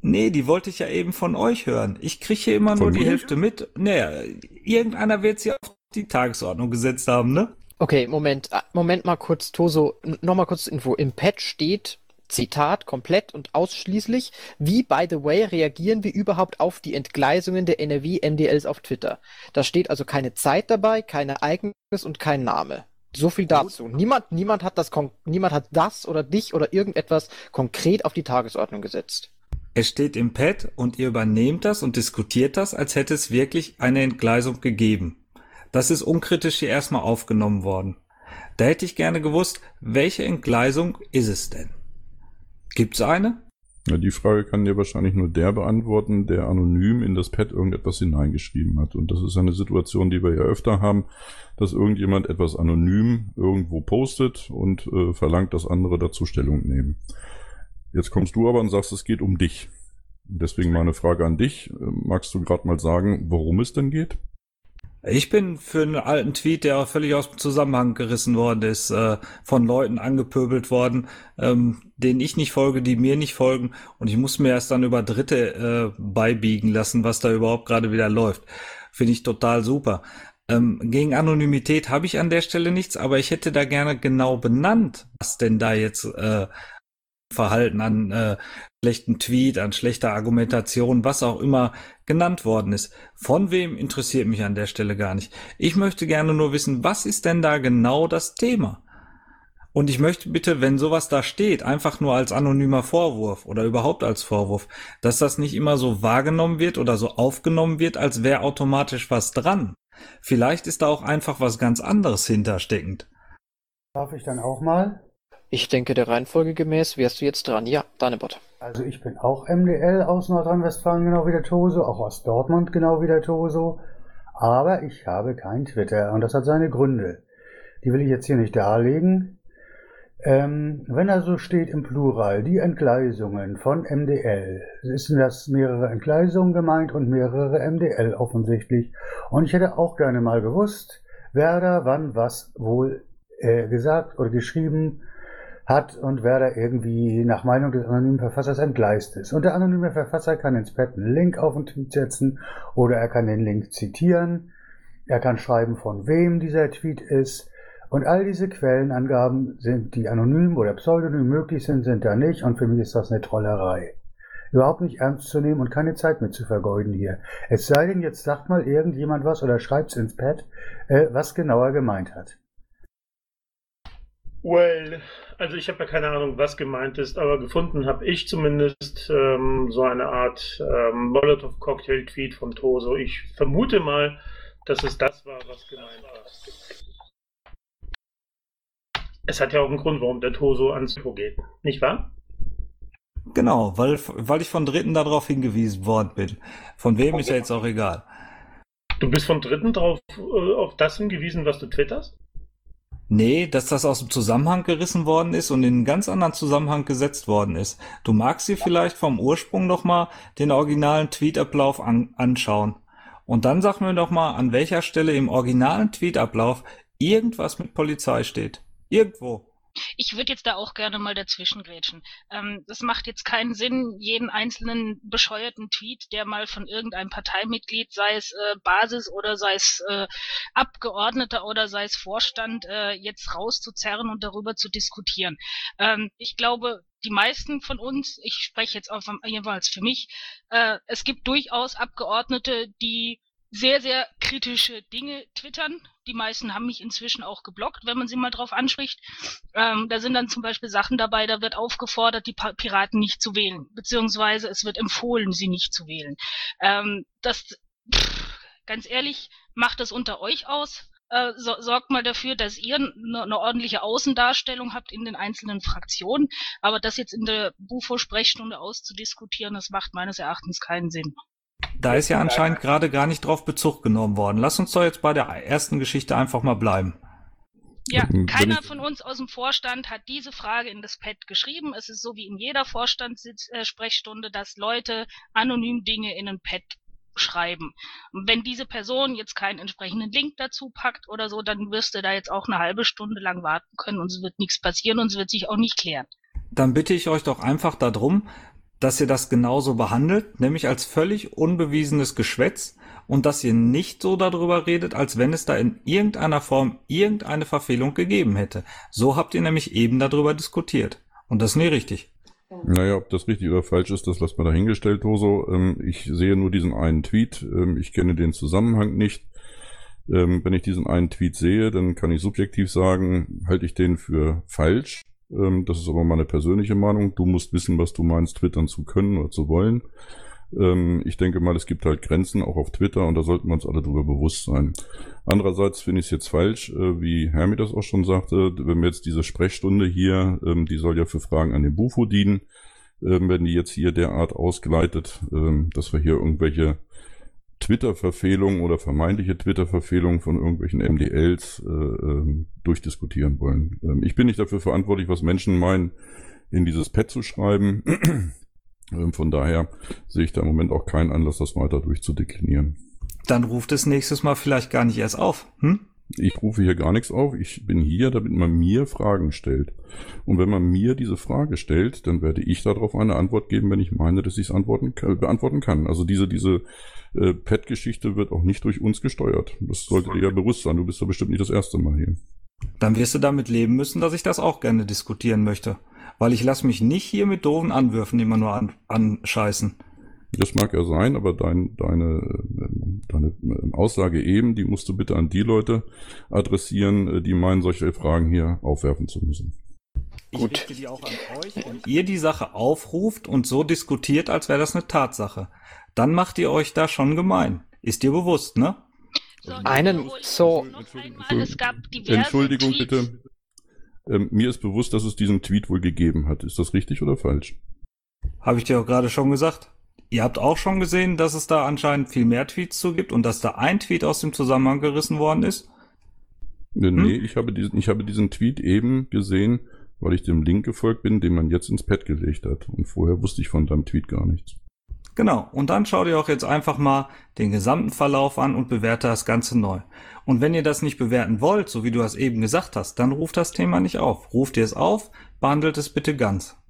Q: Nee, die wollte ich ja eben von euch hören. Ich kriege hier immer von nur die Hälfte mit. Naja, irgendeiner wird sie auf die Tagesordnung gesetzt haben, ne?
A: Okay, Moment, ah, Moment mal kurz, Toso, nochmal kurz Info. Im Patch steht Zitat komplett und ausschließlich, wie by the way reagieren wir überhaupt auf die Entgleisungen der NRW-MDLs auf Twitter? Da steht also keine Zeit dabei, kein Ereignis und kein Name. So viel dazu. Niemand, niemand hat das, niemand hat das oder dich oder irgendetwas konkret auf die Tagesordnung gesetzt.
Q: Es steht im Pad und ihr übernehmt das und diskutiert das, als hätte es wirklich eine Entgleisung gegeben. Das ist unkritisch hier erstmal aufgenommen worden. Da hätte ich gerne gewusst, welche Entgleisung ist es denn? Gibt's eine?
D: Ja, die Frage kann dir wahrscheinlich nur der beantworten, der anonym in das Pad irgendetwas hineingeschrieben hat. Und das ist eine Situation, die wir ja öfter haben, dass irgendjemand etwas anonym irgendwo postet und äh, verlangt, dass andere dazu Stellung nehmen. Jetzt kommst du aber und sagst, es geht um dich. Deswegen meine Frage an dich. Äh, magst du gerade mal sagen, worum es denn geht?
Q: Ich bin für einen alten Tweet, der völlig aus dem Zusammenhang gerissen worden ist, äh, von Leuten angepöbelt worden, ähm, denen ich nicht folge, die mir nicht folgen. Und ich muss mir erst dann über Dritte äh, beibiegen lassen, was da überhaupt gerade wieder läuft. Finde ich total super. Ähm, gegen Anonymität habe ich an der Stelle nichts, aber ich hätte da gerne genau benannt, was denn da jetzt äh, Verhalten an äh, schlechten Tweet, an schlechter Argumentation, was auch immer genannt worden ist. Von wem interessiert mich an der Stelle gar nicht. Ich möchte gerne nur wissen, was ist denn da genau das Thema? Und ich möchte bitte, wenn sowas da steht, einfach nur als anonymer Vorwurf oder überhaupt als Vorwurf, dass das nicht immer so wahrgenommen wird oder so aufgenommen wird, als wäre automatisch was dran. Vielleicht ist da auch einfach was ganz anderes hintersteckend.
S: Darf ich dann auch mal?
A: Ich denke, der Reihenfolge gemäß wärst du jetzt dran. Ja, Danebot.
S: Also ich bin auch MDL aus Nordrhein-Westfalen, genau wie der Toso, auch aus Dortmund, genau wie der Toso. Aber ich habe kein Twitter und das hat seine Gründe. Die will ich jetzt hier nicht darlegen. Ähm, wenn also steht im Plural die Entgleisungen von MDL, sind das mehrere Entgleisungen gemeint und mehrere MDL offensichtlich. Und ich hätte auch gerne mal gewusst, wer da wann was wohl äh, gesagt oder geschrieben hat und wer da irgendwie nach Meinung des anonymen Verfassers entgleist ist. Und der anonyme Verfasser kann ins Pad einen Link auf den Tweet setzen oder er kann den Link zitieren. Er kann schreiben, von wem dieser Tweet ist. Und all diese Quellenangaben sind, die anonym oder pseudonym möglich sind, sind da nicht. Und für mich ist das eine Trollerei. Überhaupt nicht ernst zu nehmen und keine Zeit mit zu vergeuden hier. Es sei denn, jetzt sagt mal irgendjemand was oder schreibt's ins Pad, äh, was genauer gemeint hat.
T: Well, also ich habe ja keine Ahnung, was gemeint ist, aber gefunden habe ich zumindest ähm, so eine Art ähm, Molotov-Cocktail-Tweet vom Toso. Ich vermute mal, dass es das war, was gemeint war. Es hat ja auch einen Grund, warum der Toso ans Mikro geht, nicht wahr?
Q: Genau, weil, weil ich von Dritten darauf hingewiesen worden bin. Von wem ist ja jetzt auch egal.
T: Du bist von Dritten darauf äh, auf das hingewiesen, was du twitterst?
Q: Nee, dass das aus dem Zusammenhang gerissen worden ist und in einen ganz anderen Zusammenhang gesetzt worden ist. Du magst dir vielleicht vom Ursprung noch mal den originalen Tweetablauf an, anschauen. Und dann sag mir doch mal, an welcher Stelle im originalen Tweetablauf irgendwas mit Polizei steht. Irgendwo.
C: Ich würde jetzt da auch gerne mal dazwischen grätschen. Ähm, das macht jetzt keinen Sinn, jeden einzelnen bescheuerten Tweet, der mal von irgendeinem Parteimitglied, sei es äh, Basis oder sei es äh, Abgeordneter oder sei es Vorstand, äh, jetzt rauszuzerren und darüber zu diskutieren. Ähm, ich glaube, die meisten von uns, ich spreche jetzt auch jeweils für mich, äh, es gibt durchaus Abgeordnete, die sehr, sehr kritische Dinge twittern. Die meisten haben mich inzwischen auch geblockt, wenn man sie mal drauf anspricht. Ähm, da sind dann zum Beispiel Sachen dabei, da wird aufgefordert, die Piraten nicht zu wählen, beziehungsweise es wird empfohlen, sie nicht zu wählen. Ähm, das, pff, ganz ehrlich, macht das unter euch aus. Äh, so, sorgt mal dafür, dass ihr eine ne ordentliche Außendarstellung habt in den einzelnen Fraktionen. Aber das jetzt in der Bufo-Sprechstunde auszudiskutieren, das macht meines Erachtens keinen Sinn.
Q: Da ist ja anscheinend gerade gar nicht drauf Bezug genommen worden. Lass uns doch jetzt bei der ersten Geschichte einfach mal bleiben.
C: Ja, keiner von uns aus dem Vorstand hat diese Frage in das Pad geschrieben. Es ist so wie in jeder Vorstandssprechstunde, dass Leute anonym Dinge in ein Pad schreiben. Und wenn diese Person jetzt keinen entsprechenden Link dazu packt oder so, dann wirst du da jetzt auch eine halbe Stunde lang warten können und es wird nichts passieren und es wird sich auch nicht klären.
Q: Dann bitte ich euch doch einfach darum, dass ihr das genauso behandelt, nämlich als völlig unbewiesenes Geschwätz und dass ihr nicht so darüber redet, als wenn es da in irgendeiner Form irgendeine Verfehlung gegeben hätte. So habt ihr nämlich eben darüber diskutiert. Und das ist nie richtig.
D: Naja, ob das richtig oder falsch ist, das lasst mal dahingestellt, Toso. Ähm, ich sehe nur diesen einen Tweet. Ähm, ich kenne den Zusammenhang nicht. Ähm, wenn ich diesen einen Tweet sehe, dann kann ich subjektiv sagen, halte ich den für falsch. Ähm, das ist aber meine persönliche Meinung. Du musst wissen, was du meinst, twittern zu können oder zu wollen. Ähm, ich denke mal, es gibt halt Grenzen auch auf Twitter und da sollten wir uns alle drüber bewusst sein. Andererseits finde ich es jetzt falsch, äh, wie Hermi das auch schon sagte, wenn wir jetzt diese Sprechstunde hier, ähm, die soll ja für Fragen an den Bufo dienen, ähm, wenn die jetzt hier derart ausgeleitet, ähm, dass wir hier irgendwelche Twitter-Verfehlungen oder vermeintliche Twitter-Verfehlungen von irgendwelchen MDLs äh, äh, durchdiskutieren wollen. Ähm, ich bin nicht dafür verantwortlich, was Menschen meinen, in dieses Pad zu schreiben. ähm, von daher sehe ich da im Moment auch keinen Anlass, das weiter durchzudeklinieren.
Q: Dann ruft es nächstes Mal vielleicht gar nicht erst auf. Hm?
D: Ich rufe hier gar nichts auf. Ich bin hier, damit man mir Fragen stellt. Und wenn man mir diese Frage stellt, dann werde ich darauf eine Antwort geben, wenn ich meine, dass ich es antworten, beantworten kann. Also diese, diese äh, Pet-Geschichte wird auch nicht durch uns gesteuert. Das sollte dir ja bewusst sein. Du bist ja bestimmt nicht das erste Mal hier.
Q: Dann wirst du damit leben müssen, dass ich das auch gerne diskutieren möchte. Weil ich lasse mich nicht hier mit doofen Anwürfen immer nur an, anscheißen.
D: Das mag ja sein, aber dein, deine, deine Aussage eben, die musst du bitte an die Leute adressieren, die meinen, solche Fragen hier aufwerfen zu müssen.
Q: Ich Gut. richte die auch an euch, wenn ihr die Sache aufruft und so diskutiert, als wäre das eine Tatsache. Dann macht ihr euch da schon gemein. Ist dir bewusst, ne?
A: So, einen, so.
D: Entschuldigung bitte. Ähm, mir ist bewusst, dass es diesen Tweet wohl gegeben hat. Ist das richtig oder falsch?
Q: Habe ich dir auch gerade schon gesagt. Ihr habt auch schon gesehen, dass es da anscheinend viel mehr Tweets zu gibt und dass da ein Tweet aus dem Zusammenhang gerissen worden ist?
D: Nee, hm? nee ich, habe diesen, ich habe diesen Tweet eben gesehen, weil ich dem Link gefolgt bin, den man jetzt ins Pad gelegt hat. Und vorher wusste ich von deinem Tweet gar nichts.
Q: Genau. Und dann schaut ihr auch jetzt einfach mal den gesamten Verlauf an und bewerte das Ganze neu. Und wenn ihr das nicht bewerten wollt, so wie du das eben gesagt hast, dann ruft das Thema nicht auf. Ruft ihr es auf, behandelt es bitte ganz.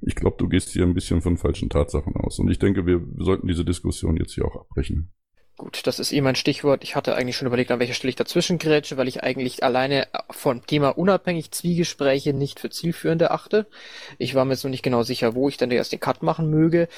D: Ich glaube, du gehst hier ein bisschen von falschen Tatsachen aus. Und ich denke, wir sollten diese Diskussion jetzt hier auch abbrechen.
A: Gut, das ist eh mein Stichwort. Ich hatte eigentlich schon überlegt, an welcher Stelle ich dazwischen grätsche, weil ich eigentlich alleine vom Thema unabhängig Zwiegespräche nicht für zielführend erachte. Ich war mir so nicht genau sicher, wo ich dann erst den Cut machen möge.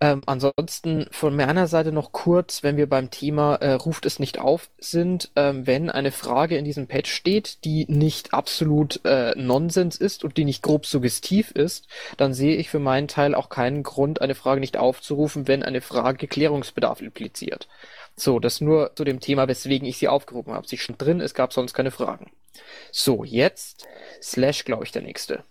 A: Ähm, ansonsten von meiner Seite noch kurz, wenn wir beim Thema äh, ruft es nicht auf sind, ähm, wenn eine Frage in diesem Patch steht, die nicht absolut äh, Nonsens ist und die nicht grob suggestiv ist, dann sehe ich für meinen Teil auch keinen Grund, eine Frage nicht aufzurufen, wenn eine Frage Klärungsbedarf impliziert. So, das nur zu dem Thema, weswegen ich sie aufgerufen habe. Sie schon drin, es gab sonst keine Fragen. So, jetzt Slash, glaube ich, der nächste.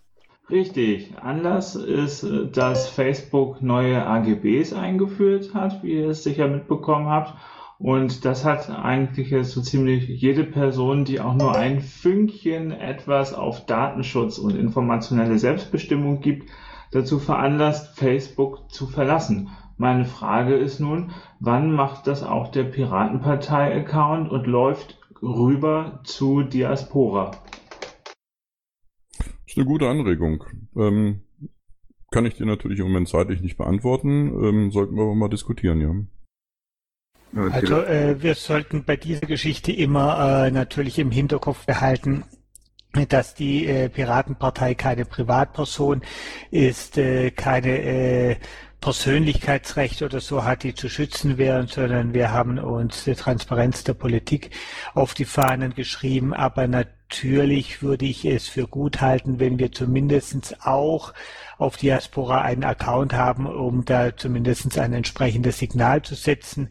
B: Richtig. Anlass ist, dass Facebook neue AGBs eingeführt hat, wie ihr es sicher mitbekommen habt. Und das hat eigentlich jetzt so ziemlich jede Person, die auch nur ein Fünkchen etwas auf Datenschutz und informationelle Selbstbestimmung gibt, dazu veranlasst, Facebook zu verlassen. Meine Frage ist nun, wann macht das auch der Piratenpartei-Account und läuft rüber zu Diaspora?
D: Das ist eine gute Anregung. Ähm, kann ich dir natürlich im Moment zeitlich nicht beantworten. Ähm, sollten wir aber mal diskutieren, ja.
E: Also äh, wir sollten bei dieser Geschichte immer äh, natürlich im Hinterkopf behalten, dass die äh, Piratenpartei keine Privatperson ist, äh, keine Persönlichkeitsrechte oder so hat, die zu schützen wären, sondern wir haben uns die Transparenz der Politik auf die Fahnen geschrieben. Aber natürlich würde ich es für gut halten, wenn wir zumindest auch auf Diaspora einen Account haben, um da zumindest ein entsprechendes Signal zu setzen.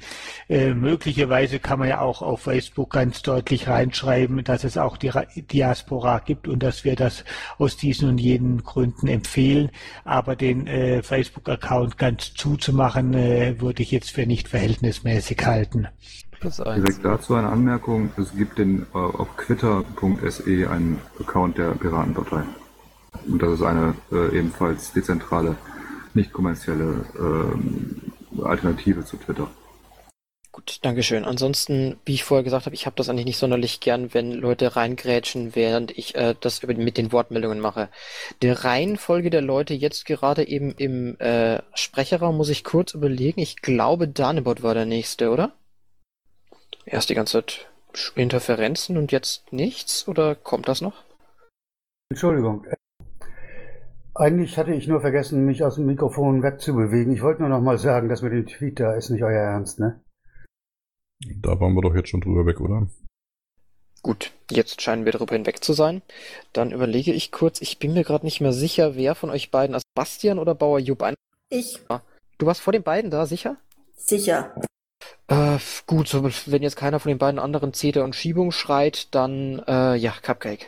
E: Äh, möglicherweise kann man ja auch auf Facebook ganz deutlich reinschreiben, dass es auch die Diaspora gibt und dass wir das aus diesen und jenen Gründen empfehlen. Aber den äh, Facebook-Account ganz zuzumachen, äh, würde ich jetzt für nicht verhältnismäßig halten.
U: Direkt dazu eine Anmerkung. Es gibt den äh, auf quitter.se einen Account der Piratenpartei. Und das ist eine äh, ebenfalls dezentrale, nicht kommerzielle äh, Alternative zu Twitter.
A: Gut, Dankeschön. Ansonsten, wie ich vorher gesagt habe, ich habe das eigentlich nicht sonderlich gern, wenn Leute reingrätschen, während ich äh, das mit den Wortmeldungen mache. Die Reihenfolge der Leute jetzt gerade eben im äh, Sprecherraum muss ich kurz überlegen. Ich glaube, Danebot war der nächste, oder? Erst die ganze Zeit Interferenzen und jetzt nichts, oder kommt das noch?
S: Entschuldigung, eigentlich hatte ich nur vergessen, mich aus dem Mikrofon wegzubewegen. Ich wollte nur noch mal sagen, das mit dem Tweet da ist nicht euer Ernst, ne?
D: Da waren wir doch jetzt schon drüber weg, oder?
A: Gut, jetzt scheinen wir darüber hinweg zu sein. Dann überlege ich kurz, ich bin mir gerade nicht mehr sicher, wer von euch beiden, also Bastian oder Bauer Jupp, ein.
V: Ich.
A: Du warst vor den beiden da, sicher?
V: Sicher.
A: Äh, gut, so, wenn jetzt keiner von den beiden anderen Zeter und Schiebung schreit, dann, äh, ja, Cupcake.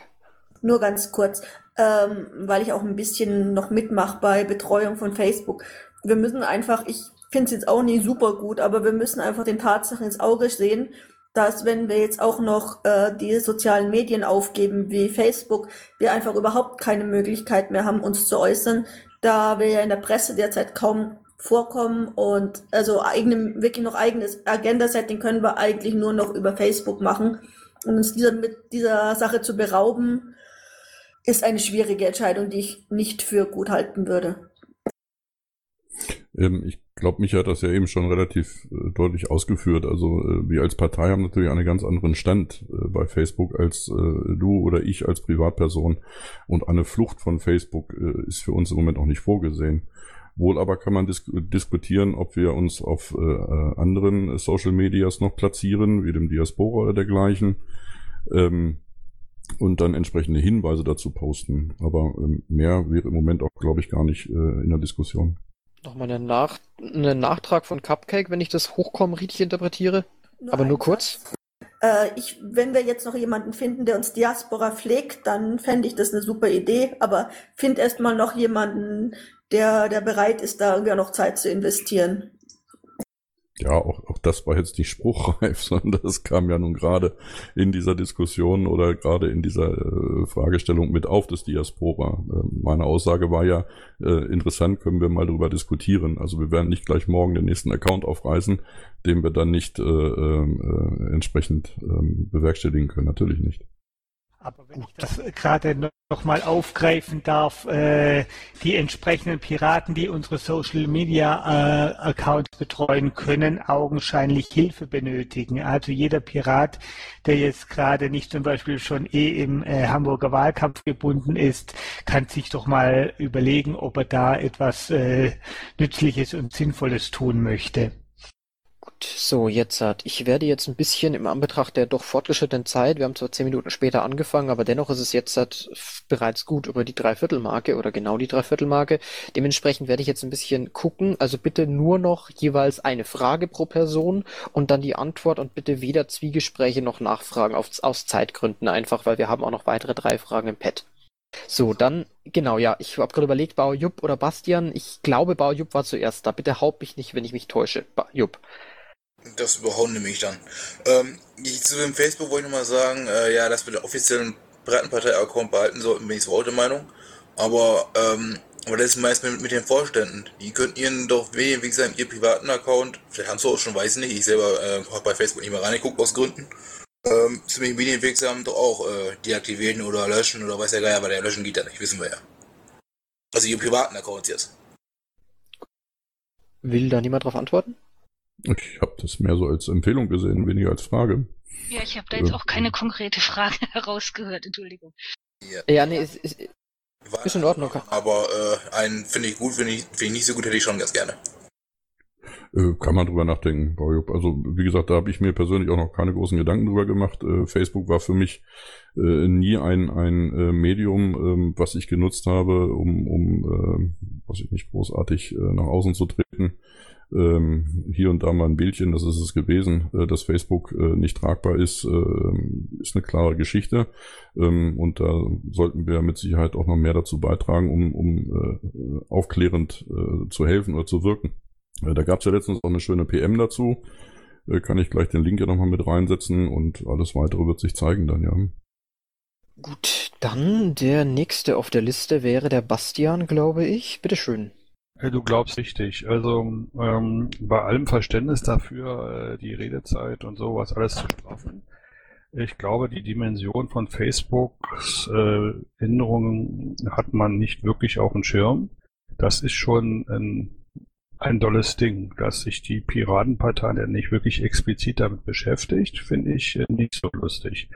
V: Nur ganz kurz ähm, weil ich auch ein bisschen noch mitmache bei Betreuung von Facebook. Wir müssen einfach, ich finde es jetzt auch nicht super gut, aber wir müssen einfach den Tatsachen ins Auge sehen, dass wenn wir jetzt auch noch äh, die sozialen Medien aufgeben wie Facebook, wir einfach überhaupt keine Möglichkeit mehr haben, uns zu äußern, da wir ja in der Presse derzeit kaum vorkommen und also eigene, wirklich noch eigenes Agenda-Setting können wir eigentlich nur noch über Facebook machen. Und uns dieser, mit dieser Sache zu berauben, ist eine schwierige Entscheidung, die ich nicht für gut halten würde.
D: Ähm, ich glaube, Micha hat das ja eben schon relativ äh, deutlich ausgeführt. Also äh, wir als Partei haben natürlich einen ganz anderen Stand äh, bei Facebook als du oder ich als Privatperson. Und eine Flucht von Facebook ist für uns im Moment auch nicht vorgesehen. Wohl aber kann man dis diskutieren, ob wir uns auf anderen Social Medias noch platzieren, wie dem Diaspora oder dergleichen. Ähm, und dann entsprechende Hinweise dazu posten. Aber ähm, mehr wäre im Moment auch, glaube ich, gar nicht äh, in der Diskussion.
A: Nochmal einen, Nach einen Nachtrag von Cupcake, wenn ich das Hochkommen richtig interpretiere.
V: Nur
A: Aber nur kurz.
V: Äh, ich, wenn wir jetzt noch jemanden finden, der uns Diaspora pflegt, dann fände ich das eine super Idee. Aber find erst mal noch jemanden, der, der bereit ist, da irgendwie noch Zeit zu investieren.
D: Ja, auch, auch das war jetzt nicht spruchreif, sondern das kam ja nun gerade in dieser Diskussion oder gerade in dieser äh, Fragestellung mit auf das Diaspora. Äh, meine Aussage war ja, äh, interessant können wir mal darüber diskutieren. Also wir werden nicht gleich morgen den nächsten Account aufreißen, den wir dann nicht äh, äh, entsprechend äh, bewerkstelligen können. Natürlich nicht.
E: Aber wenn ich das gerade noch mal aufgreifen darf, äh, die entsprechenden Piraten, die unsere Social Media äh, Accounts betreuen, können augenscheinlich Hilfe benötigen. Also jeder Pirat, der jetzt gerade nicht zum Beispiel schon eh im äh, Hamburger Wahlkampf gebunden ist, kann sich doch mal überlegen, ob er da etwas äh, Nützliches und Sinnvolles tun möchte.
A: So, jetzt hat. Ich werde jetzt ein bisschen im Anbetracht der doch fortgeschrittenen Zeit, wir haben zwar zehn Minuten später angefangen, aber dennoch ist es jetzt hat bereits gut über die Dreiviertelmarke oder genau die Dreiviertelmarke. Dementsprechend werde ich jetzt ein bisschen gucken. Also bitte nur noch jeweils eine Frage pro Person und dann die Antwort und bitte weder Zwiegespräche noch Nachfragen auf, aus Zeitgründen einfach, weil wir haben auch noch weitere drei Fragen im Pad. So, dann, genau, ja, ich habe gerade überlegt, Bauer Jupp oder Bastian. Ich glaube, Bauer Jupp war zuerst da. Bitte haupt mich nicht, wenn ich mich täusche. Ba Jupp.
W: Das überhauen nämlich dann. Ähm, ich, zu dem Facebook wollte ich nochmal sagen, äh, ja, dass wir den offiziellen Piratenpartei-Account behalten sollten, bin ich so heute Meinung. Aber, ähm, aber das ist meist mit, mit den Vorständen. Die könnten ihren doch, wie, wie gesagt, ihr privaten Account, vielleicht haben sie auch schon, weiß ich nicht, ich selber äh, habe bei Facebook nicht mehr reingeguckt aus Gründen, ähm, ziemlich medienwirksam doch auch äh, deaktivieren oder löschen oder weiß ja gar nicht, aber der löschen geht ja nicht, wissen wir ja. Also ihr privaten Accounts jetzt.
A: Will da niemand drauf antworten?
D: Ich habe das mehr so als Empfehlung gesehen, weniger als Frage.
C: Ja, ich habe da jetzt auch keine konkrete Frage herausgehört, Entschuldigung.
W: Ja,
A: ja nee, ist, ist, ist in Ordnung.
W: Aber äh, einen finde ich gut, finde ich, find ich nicht so gut, hätte ich schon ganz gerne.
D: Äh, kann man drüber nachdenken, Also wie gesagt, da habe ich mir persönlich auch noch keine großen Gedanken drüber gemacht. Äh, Facebook war für mich äh, nie ein, ein Medium, ähm, was ich genutzt habe, um, um äh, was ich nicht großartig äh, nach außen zu treten ähm, hier und da mal ein Bildchen, das ist es gewesen, äh, dass Facebook äh, nicht tragbar ist, äh, ist eine klare Geschichte. Ähm, und da sollten wir mit Sicherheit auch noch mehr dazu beitragen, um, um äh, aufklärend äh, zu helfen oder zu wirken. Äh, da gab es ja letztens auch eine schöne PM dazu. Kann ich gleich den Link ja nochmal mit reinsetzen und alles weitere wird sich zeigen dann, ja.
A: Gut, dann der nächste auf der Liste wäre der Bastian, glaube ich. Bitteschön.
K: Du glaubst richtig. Also ähm, bei allem Verständnis dafür, äh, die Redezeit und sowas alles zu straffen. Ich glaube, die Dimension von Facebooks äh, Änderungen hat man nicht wirklich auf dem Schirm. Das ist schon ein, ein dolles Ding, dass sich die Piratenpartei denn nicht wirklich explizit damit beschäftigt, finde ich äh, nicht so lustig.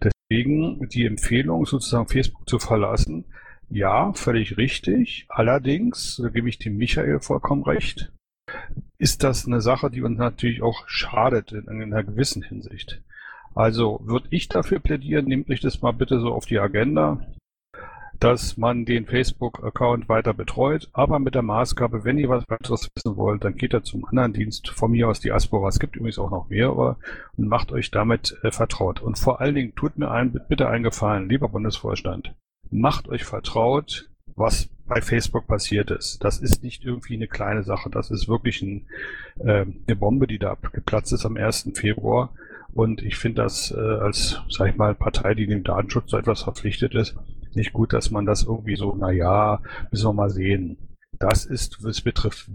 K: Deswegen die Empfehlung, sozusagen Facebook zu verlassen, ja, völlig richtig. Allerdings, da gebe ich dem Michael vollkommen recht, ist das eine Sache, die uns natürlich auch schadet in einer gewissen Hinsicht. Also würde ich dafür plädieren, nehmt euch das mal bitte so auf die Agenda, dass man den Facebook-Account weiter betreut, aber mit der Maßgabe, wenn ihr was weiteres wissen wollt, dann geht er zum anderen Dienst, von mir aus Diaspora. Es gibt übrigens auch noch mehr, aber und macht euch damit äh, vertraut. Und vor allen Dingen tut mir ein, bitte einen Gefallen, lieber Bundesvorstand macht euch vertraut, was bei Facebook passiert ist. Das ist nicht irgendwie eine kleine Sache. Das ist wirklich ein, äh, eine Bombe, die da geplatzt ist am 1. Februar. Und ich finde das äh, als, sag ich mal, Partei, die dem Datenschutz so etwas verpflichtet ist, nicht gut, dass man das irgendwie so, na ja, müssen wir mal sehen. Das ist, es betrifft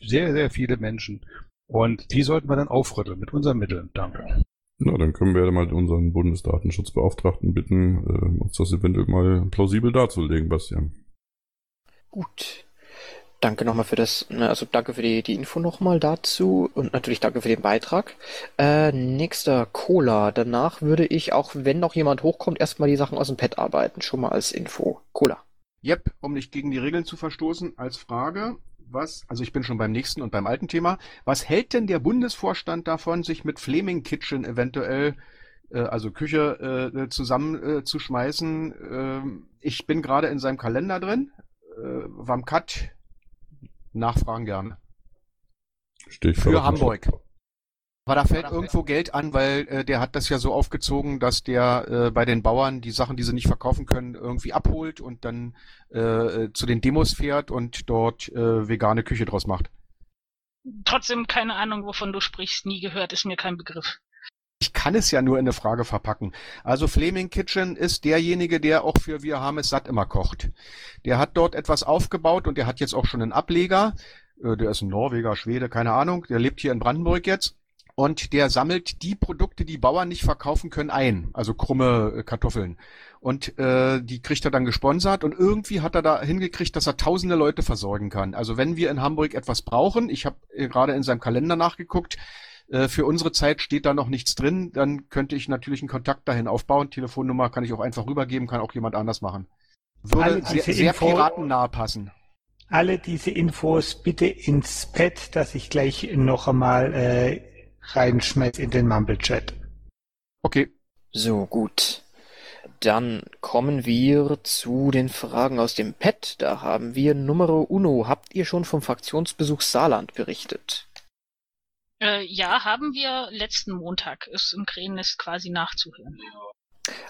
K: sehr, sehr viele Menschen. Und die sollten wir dann aufrütteln mit unseren Mitteln. Danke.
D: Na, dann können wir ja mal unseren Bundesdatenschutzbeauftragten bitten, äh, uns das eventuell mal plausibel darzulegen, Bastian.
A: Gut. Danke nochmal für das, ne, also danke für die, die Info nochmal dazu und natürlich danke für den Beitrag. Äh, nächster Cola. Danach würde ich, auch wenn noch jemand hochkommt, erstmal die Sachen aus dem Pad arbeiten. Schon mal als Info. Cola.
I: Yep, um nicht gegen die Regeln zu verstoßen, als Frage, was, also ich bin schon beim nächsten und beim alten Thema, was hält denn der Bundesvorstand davon, sich mit Flaming Kitchen eventuell, äh, also Küche, äh, zusammenzuschmeißen? Äh, ähm, ich bin gerade in seinem Kalender drin. Äh, Wamkat, nachfragen gerne. Für Hamburg. Aber da fällt irgendwo Geld an, weil äh, der hat das ja so aufgezogen, dass der äh, bei den Bauern die Sachen, die sie nicht verkaufen können, irgendwie abholt und dann äh, zu den Demos fährt und dort äh, vegane Küche draus macht.
C: Trotzdem keine Ahnung, wovon du sprichst. Nie gehört, ist mir kein Begriff.
I: Ich kann es ja nur in eine Frage verpacken. Also Flaming Kitchen ist derjenige, der auch für Wir haben es satt immer kocht. Der hat dort etwas aufgebaut und der hat jetzt auch schon einen Ableger. Äh, der ist ein Norweger, Schwede, keine Ahnung. Der lebt hier in Brandenburg jetzt und der sammelt die Produkte, die Bauern nicht verkaufen können, ein, also krumme äh, Kartoffeln. Und äh, die kriegt er dann gesponsert und irgendwie hat er da hingekriegt, dass er tausende Leute versorgen kann. Also wenn wir in Hamburg etwas brauchen, ich habe äh, gerade in seinem Kalender nachgeguckt, äh, für unsere Zeit steht da noch nichts drin, dann könnte ich natürlich einen Kontakt dahin aufbauen. Telefonnummer kann ich auch einfach rübergeben, kann auch jemand anders machen. Würde sehr, sehr piratennah passen.
E: Alle diese Infos bitte ins Pad, dass ich gleich noch einmal äh, reinschmeiß in den Mumble-Chat.
I: Okay.
A: So, gut. Dann kommen wir zu den Fragen aus dem Pad. Da haben wir Numero Uno. Habt ihr schon vom Fraktionsbesuch Saarland berichtet?
C: Äh, ja, haben wir letzten Montag. Ist im Krähennest quasi nachzuhören.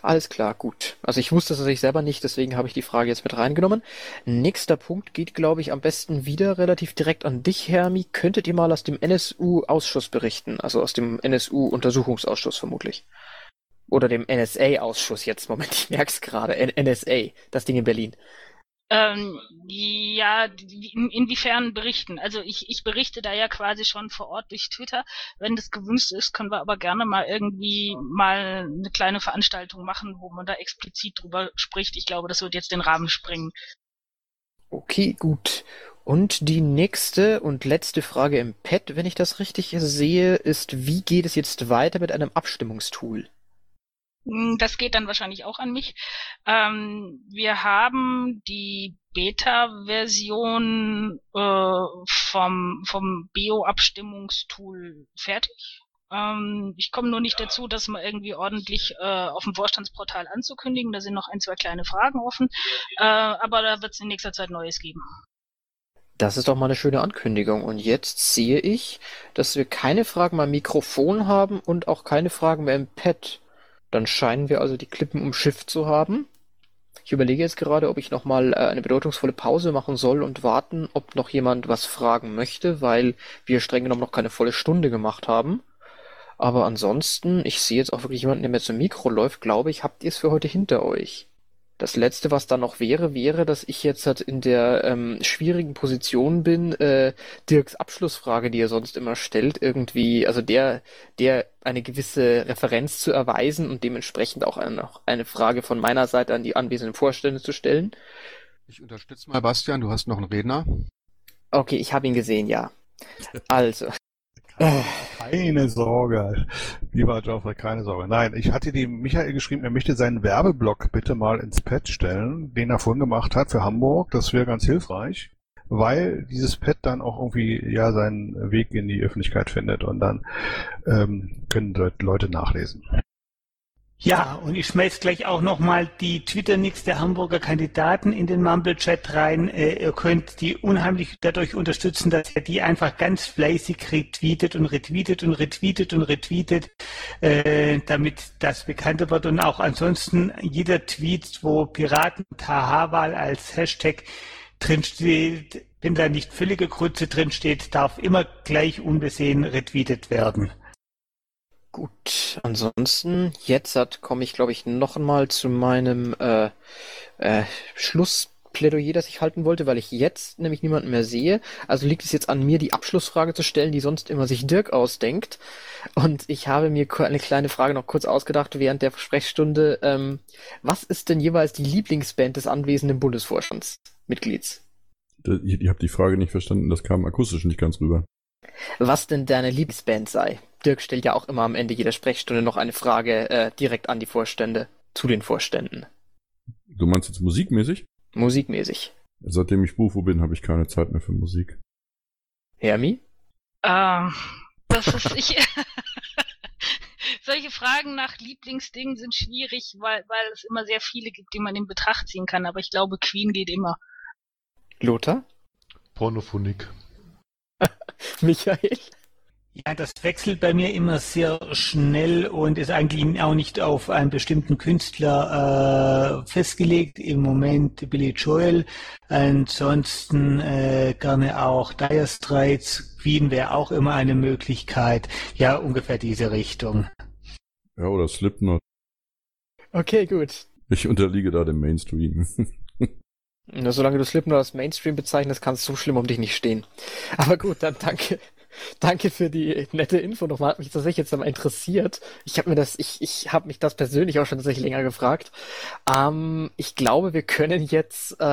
A: Alles klar, gut. Also ich wusste es tatsächlich selber nicht, deswegen habe ich die Frage jetzt mit reingenommen. Nächster Punkt geht, glaube ich, am besten wieder relativ direkt an dich, Hermi. Könntet ihr mal aus dem NSU-Ausschuss berichten? Also aus dem NSU-Untersuchungsausschuss vermutlich. Oder dem NSA-Ausschuss jetzt. Moment, ich merk's gerade. NSA, das Ding in Berlin.
C: Ähm, ja, in, inwiefern berichten? Also ich, ich berichte da ja quasi schon vor Ort durch Twitter. Wenn das gewünscht ist, können wir aber gerne mal irgendwie mal eine kleine Veranstaltung machen, wo man da explizit drüber spricht. Ich glaube, das wird jetzt den Rahmen sprengen.
A: Okay, gut. Und die nächste und letzte Frage im Pad, wenn ich das richtig sehe, ist, wie geht es jetzt weiter mit einem Abstimmungstool?
C: Hm, das geht dann wahrscheinlich auch an mich. Ähm, wir haben die Beta-Version äh, vom, vom Bio-Abstimmungstool fertig. Ähm, ich komme nur nicht dazu, das mal irgendwie ordentlich äh, auf dem Vorstandsportal anzukündigen. Da sind noch ein, zwei kleine Fragen offen. Äh, aber da wird es in nächster Zeit Neues geben.
A: Das ist doch mal eine schöne Ankündigung. Und jetzt sehe ich, dass wir keine Fragen mehr am Mikrofon haben und auch keine Fragen mehr im Pad. Dann scheinen wir also die Klippen umschifft zu haben. Ich überlege jetzt gerade, ob ich nochmal äh, eine bedeutungsvolle Pause machen soll und warten, ob noch jemand was fragen möchte, weil wir streng genommen noch keine volle Stunde gemacht haben. Aber ansonsten, ich sehe jetzt auch wirklich jemanden, der mir zum Mikro läuft, glaube ich, habt ihr es für heute hinter euch. Das Letzte, was dann noch wäre, wäre, dass ich jetzt halt in der ähm, schwierigen Position bin, äh, Dirks Abschlussfrage, die er sonst immer stellt, irgendwie, also der, der eine gewisse Referenz zu erweisen und dementsprechend auch eine, eine Frage von meiner Seite an die anwesenden Vorstände zu stellen.
I: Ich unterstütze mal Bastian, du hast noch einen Redner.
A: Okay, ich habe ihn gesehen, ja. Also,
K: keine Sorge, lieber Geoffrey, keine Sorge. Nein, ich hatte dem Michael geschrieben, er möchte seinen Werbeblock bitte mal ins Pad stellen, den er vorhin gemacht hat für Hamburg. Das wäre ganz hilfreich, weil dieses Pad dann auch irgendwie ja seinen Weg in die Öffentlichkeit findet und dann ähm, können Leute nachlesen.
E: Ja, und ich schmeiß gleich auch nochmal die Twitter-Nix der Hamburger Kandidaten in den Mumble-Chat rein. Äh, ihr könnt die unheimlich dadurch unterstützen, dass ihr die einfach ganz fleißig retweetet und retweetet und retweetet und retweetet, äh, damit das bekannter wird. Und auch ansonsten jeder Tweet, wo Piraten wahl als Hashtag drinsteht, wenn da nicht völlige Grütze drinsteht, darf immer gleich unbesehen retweetet werden.
A: Gut, ansonsten, jetzt komme ich, glaube ich, noch einmal zu meinem äh, äh, Schluss Plädoyer, das ich halten wollte, weil ich jetzt nämlich niemanden mehr sehe. Also liegt es jetzt an mir, die Abschlussfrage zu stellen, die sonst immer sich Dirk ausdenkt. Und ich habe mir eine kleine Frage noch kurz ausgedacht während der Sprechstunde. Ähm, was ist denn jeweils die Lieblingsband des anwesenden Bundesvorstandsmitglieds?
D: Ich, ich habe die Frage nicht verstanden, das kam akustisch nicht ganz rüber.
A: Was denn deine Lieblingsband sei? Dirk stellt ja auch immer am Ende jeder Sprechstunde noch eine Frage äh, direkt an die Vorstände, zu den Vorständen.
D: Du meinst jetzt musikmäßig?
A: Musikmäßig.
D: Seitdem ich Bufo bin, habe ich keine Zeit mehr für Musik.
A: Hermi?
C: Ähm, das ist ich. Solche Fragen nach Lieblingsdingen sind schwierig, weil, weil es immer sehr viele gibt, die man in Betracht ziehen kann. Aber ich glaube, Queen geht immer.
A: Lothar?
H: Pornophonik.
A: Michael?
E: Ja, das wechselt bei mir immer sehr schnell und ist eigentlich auch nicht auf einen bestimmten Künstler äh, festgelegt. Im Moment Billy Joel, ansonsten äh, gerne auch Dire Straits, Queen wäre auch immer eine Möglichkeit. Ja, ungefähr diese Richtung.
D: Ja, oder Slipknot.
A: Okay, gut.
D: Ich unterliege da dem Mainstream.
A: Na, solange du Slipknot als Mainstream bezeichnest, kann es so schlimm um dich nicht stehen. Aber gut, dann danke. Danke für die nette Info nochmal. Hat mich tatsächlich jetzt einmal interessiert. Ich habe mir das, ich, ich habe mich das persönlich auch schon tatsächlich länger gefragt. Ähm, ich glaube, wir können jetzt äh,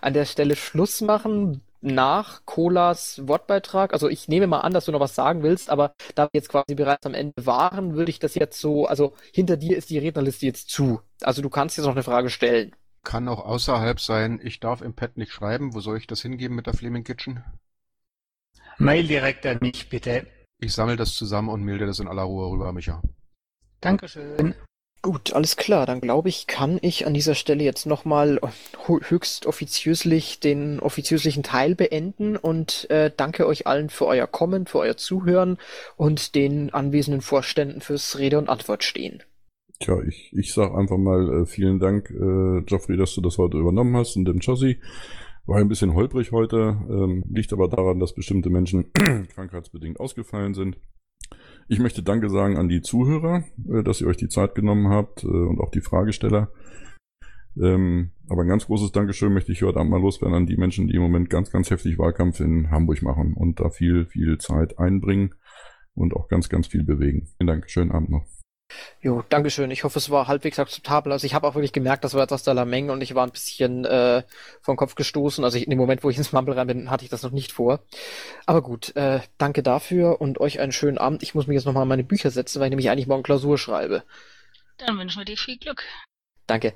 A: an der Stelle Schluss machen nach Colas Wortbeitrag. Also ich nehme mal an, dass du noch was sagen willst, aber da wir jetzt quasi bereits am Ende waren, würde ich das jetzt so, also hinter dir ist die Rednerliste jetzt zu. Also du kannst jetzt noch eine Frage stellen.
I: Kann auch außerhalb sein. Ich darf im Pad nicht schreiben. Wo soll ich das hingeben mit der Flaming Kitchen?
E: Mail direkt an mich, bitte.
I: Ich sammle das zusammen und melde das in aller Ruhe rüber, Micha.
E: Dankeschön.
A: Gut, alles klar. Dann glaube ich, kann ich an dieser Stelle jetzt nochmal höchst offiziöslich den offiziöslichen Teil beenden und äh, danke euch allen für euer Kommen, für euer Zuhören und den anwesenden Vorständen fürs Rede und Antwort stehen.
D: Tja, ich, ich sag einfach mal äh, vielen Dank, äh, Geoffrey, dass du das heute übernommen hast und dem Chossi. War ein bisschen holprig heute, ähm, liegt aber daran, dass bestimmte Menschen krankheitsbedingt ausgefallen sind. Ich möchte Danke sagen an die Zuhörer, äh, dass ihr euch die Zeit genommen habt äh, und auch die Fragesteller. Ähm, aber ein ganz großes Dankeschön möchte ich heute Abend mal loswerden an die Menschen, die im Moment ganz, ganz heftig Wahlkampf in Hamburg machen und da viel, viel Zeit einbringen und auch ganz, ganz viel bewegen. Vielen Dank, schönen Abend noch.
A: Jo, Dankeschön. Ich hoffe, es war halbwegs akzeptabel. Also ich habe auch wirklich gemerkt, das war etwas der Lameng und ich war ein bisschen äh, vom Kopf gestoßen. Also ich, in dem Moment, wo ich ins Mumble rein bin, hatte ich das noch nicht vor. Aber gut, äh, danke dafür und euch einen schönen Abend. Ich muss mich jetzt nochmal an meine Bücher setzen, weil ich nämlich eigentlich morgen Klausur schreibe.
C: Dann wünschen wir dir viel Glück.
A: Danke.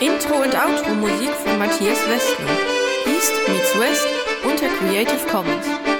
X: Intro und Outro Musik von Matthias Westner. East meets West unter Creative Commons.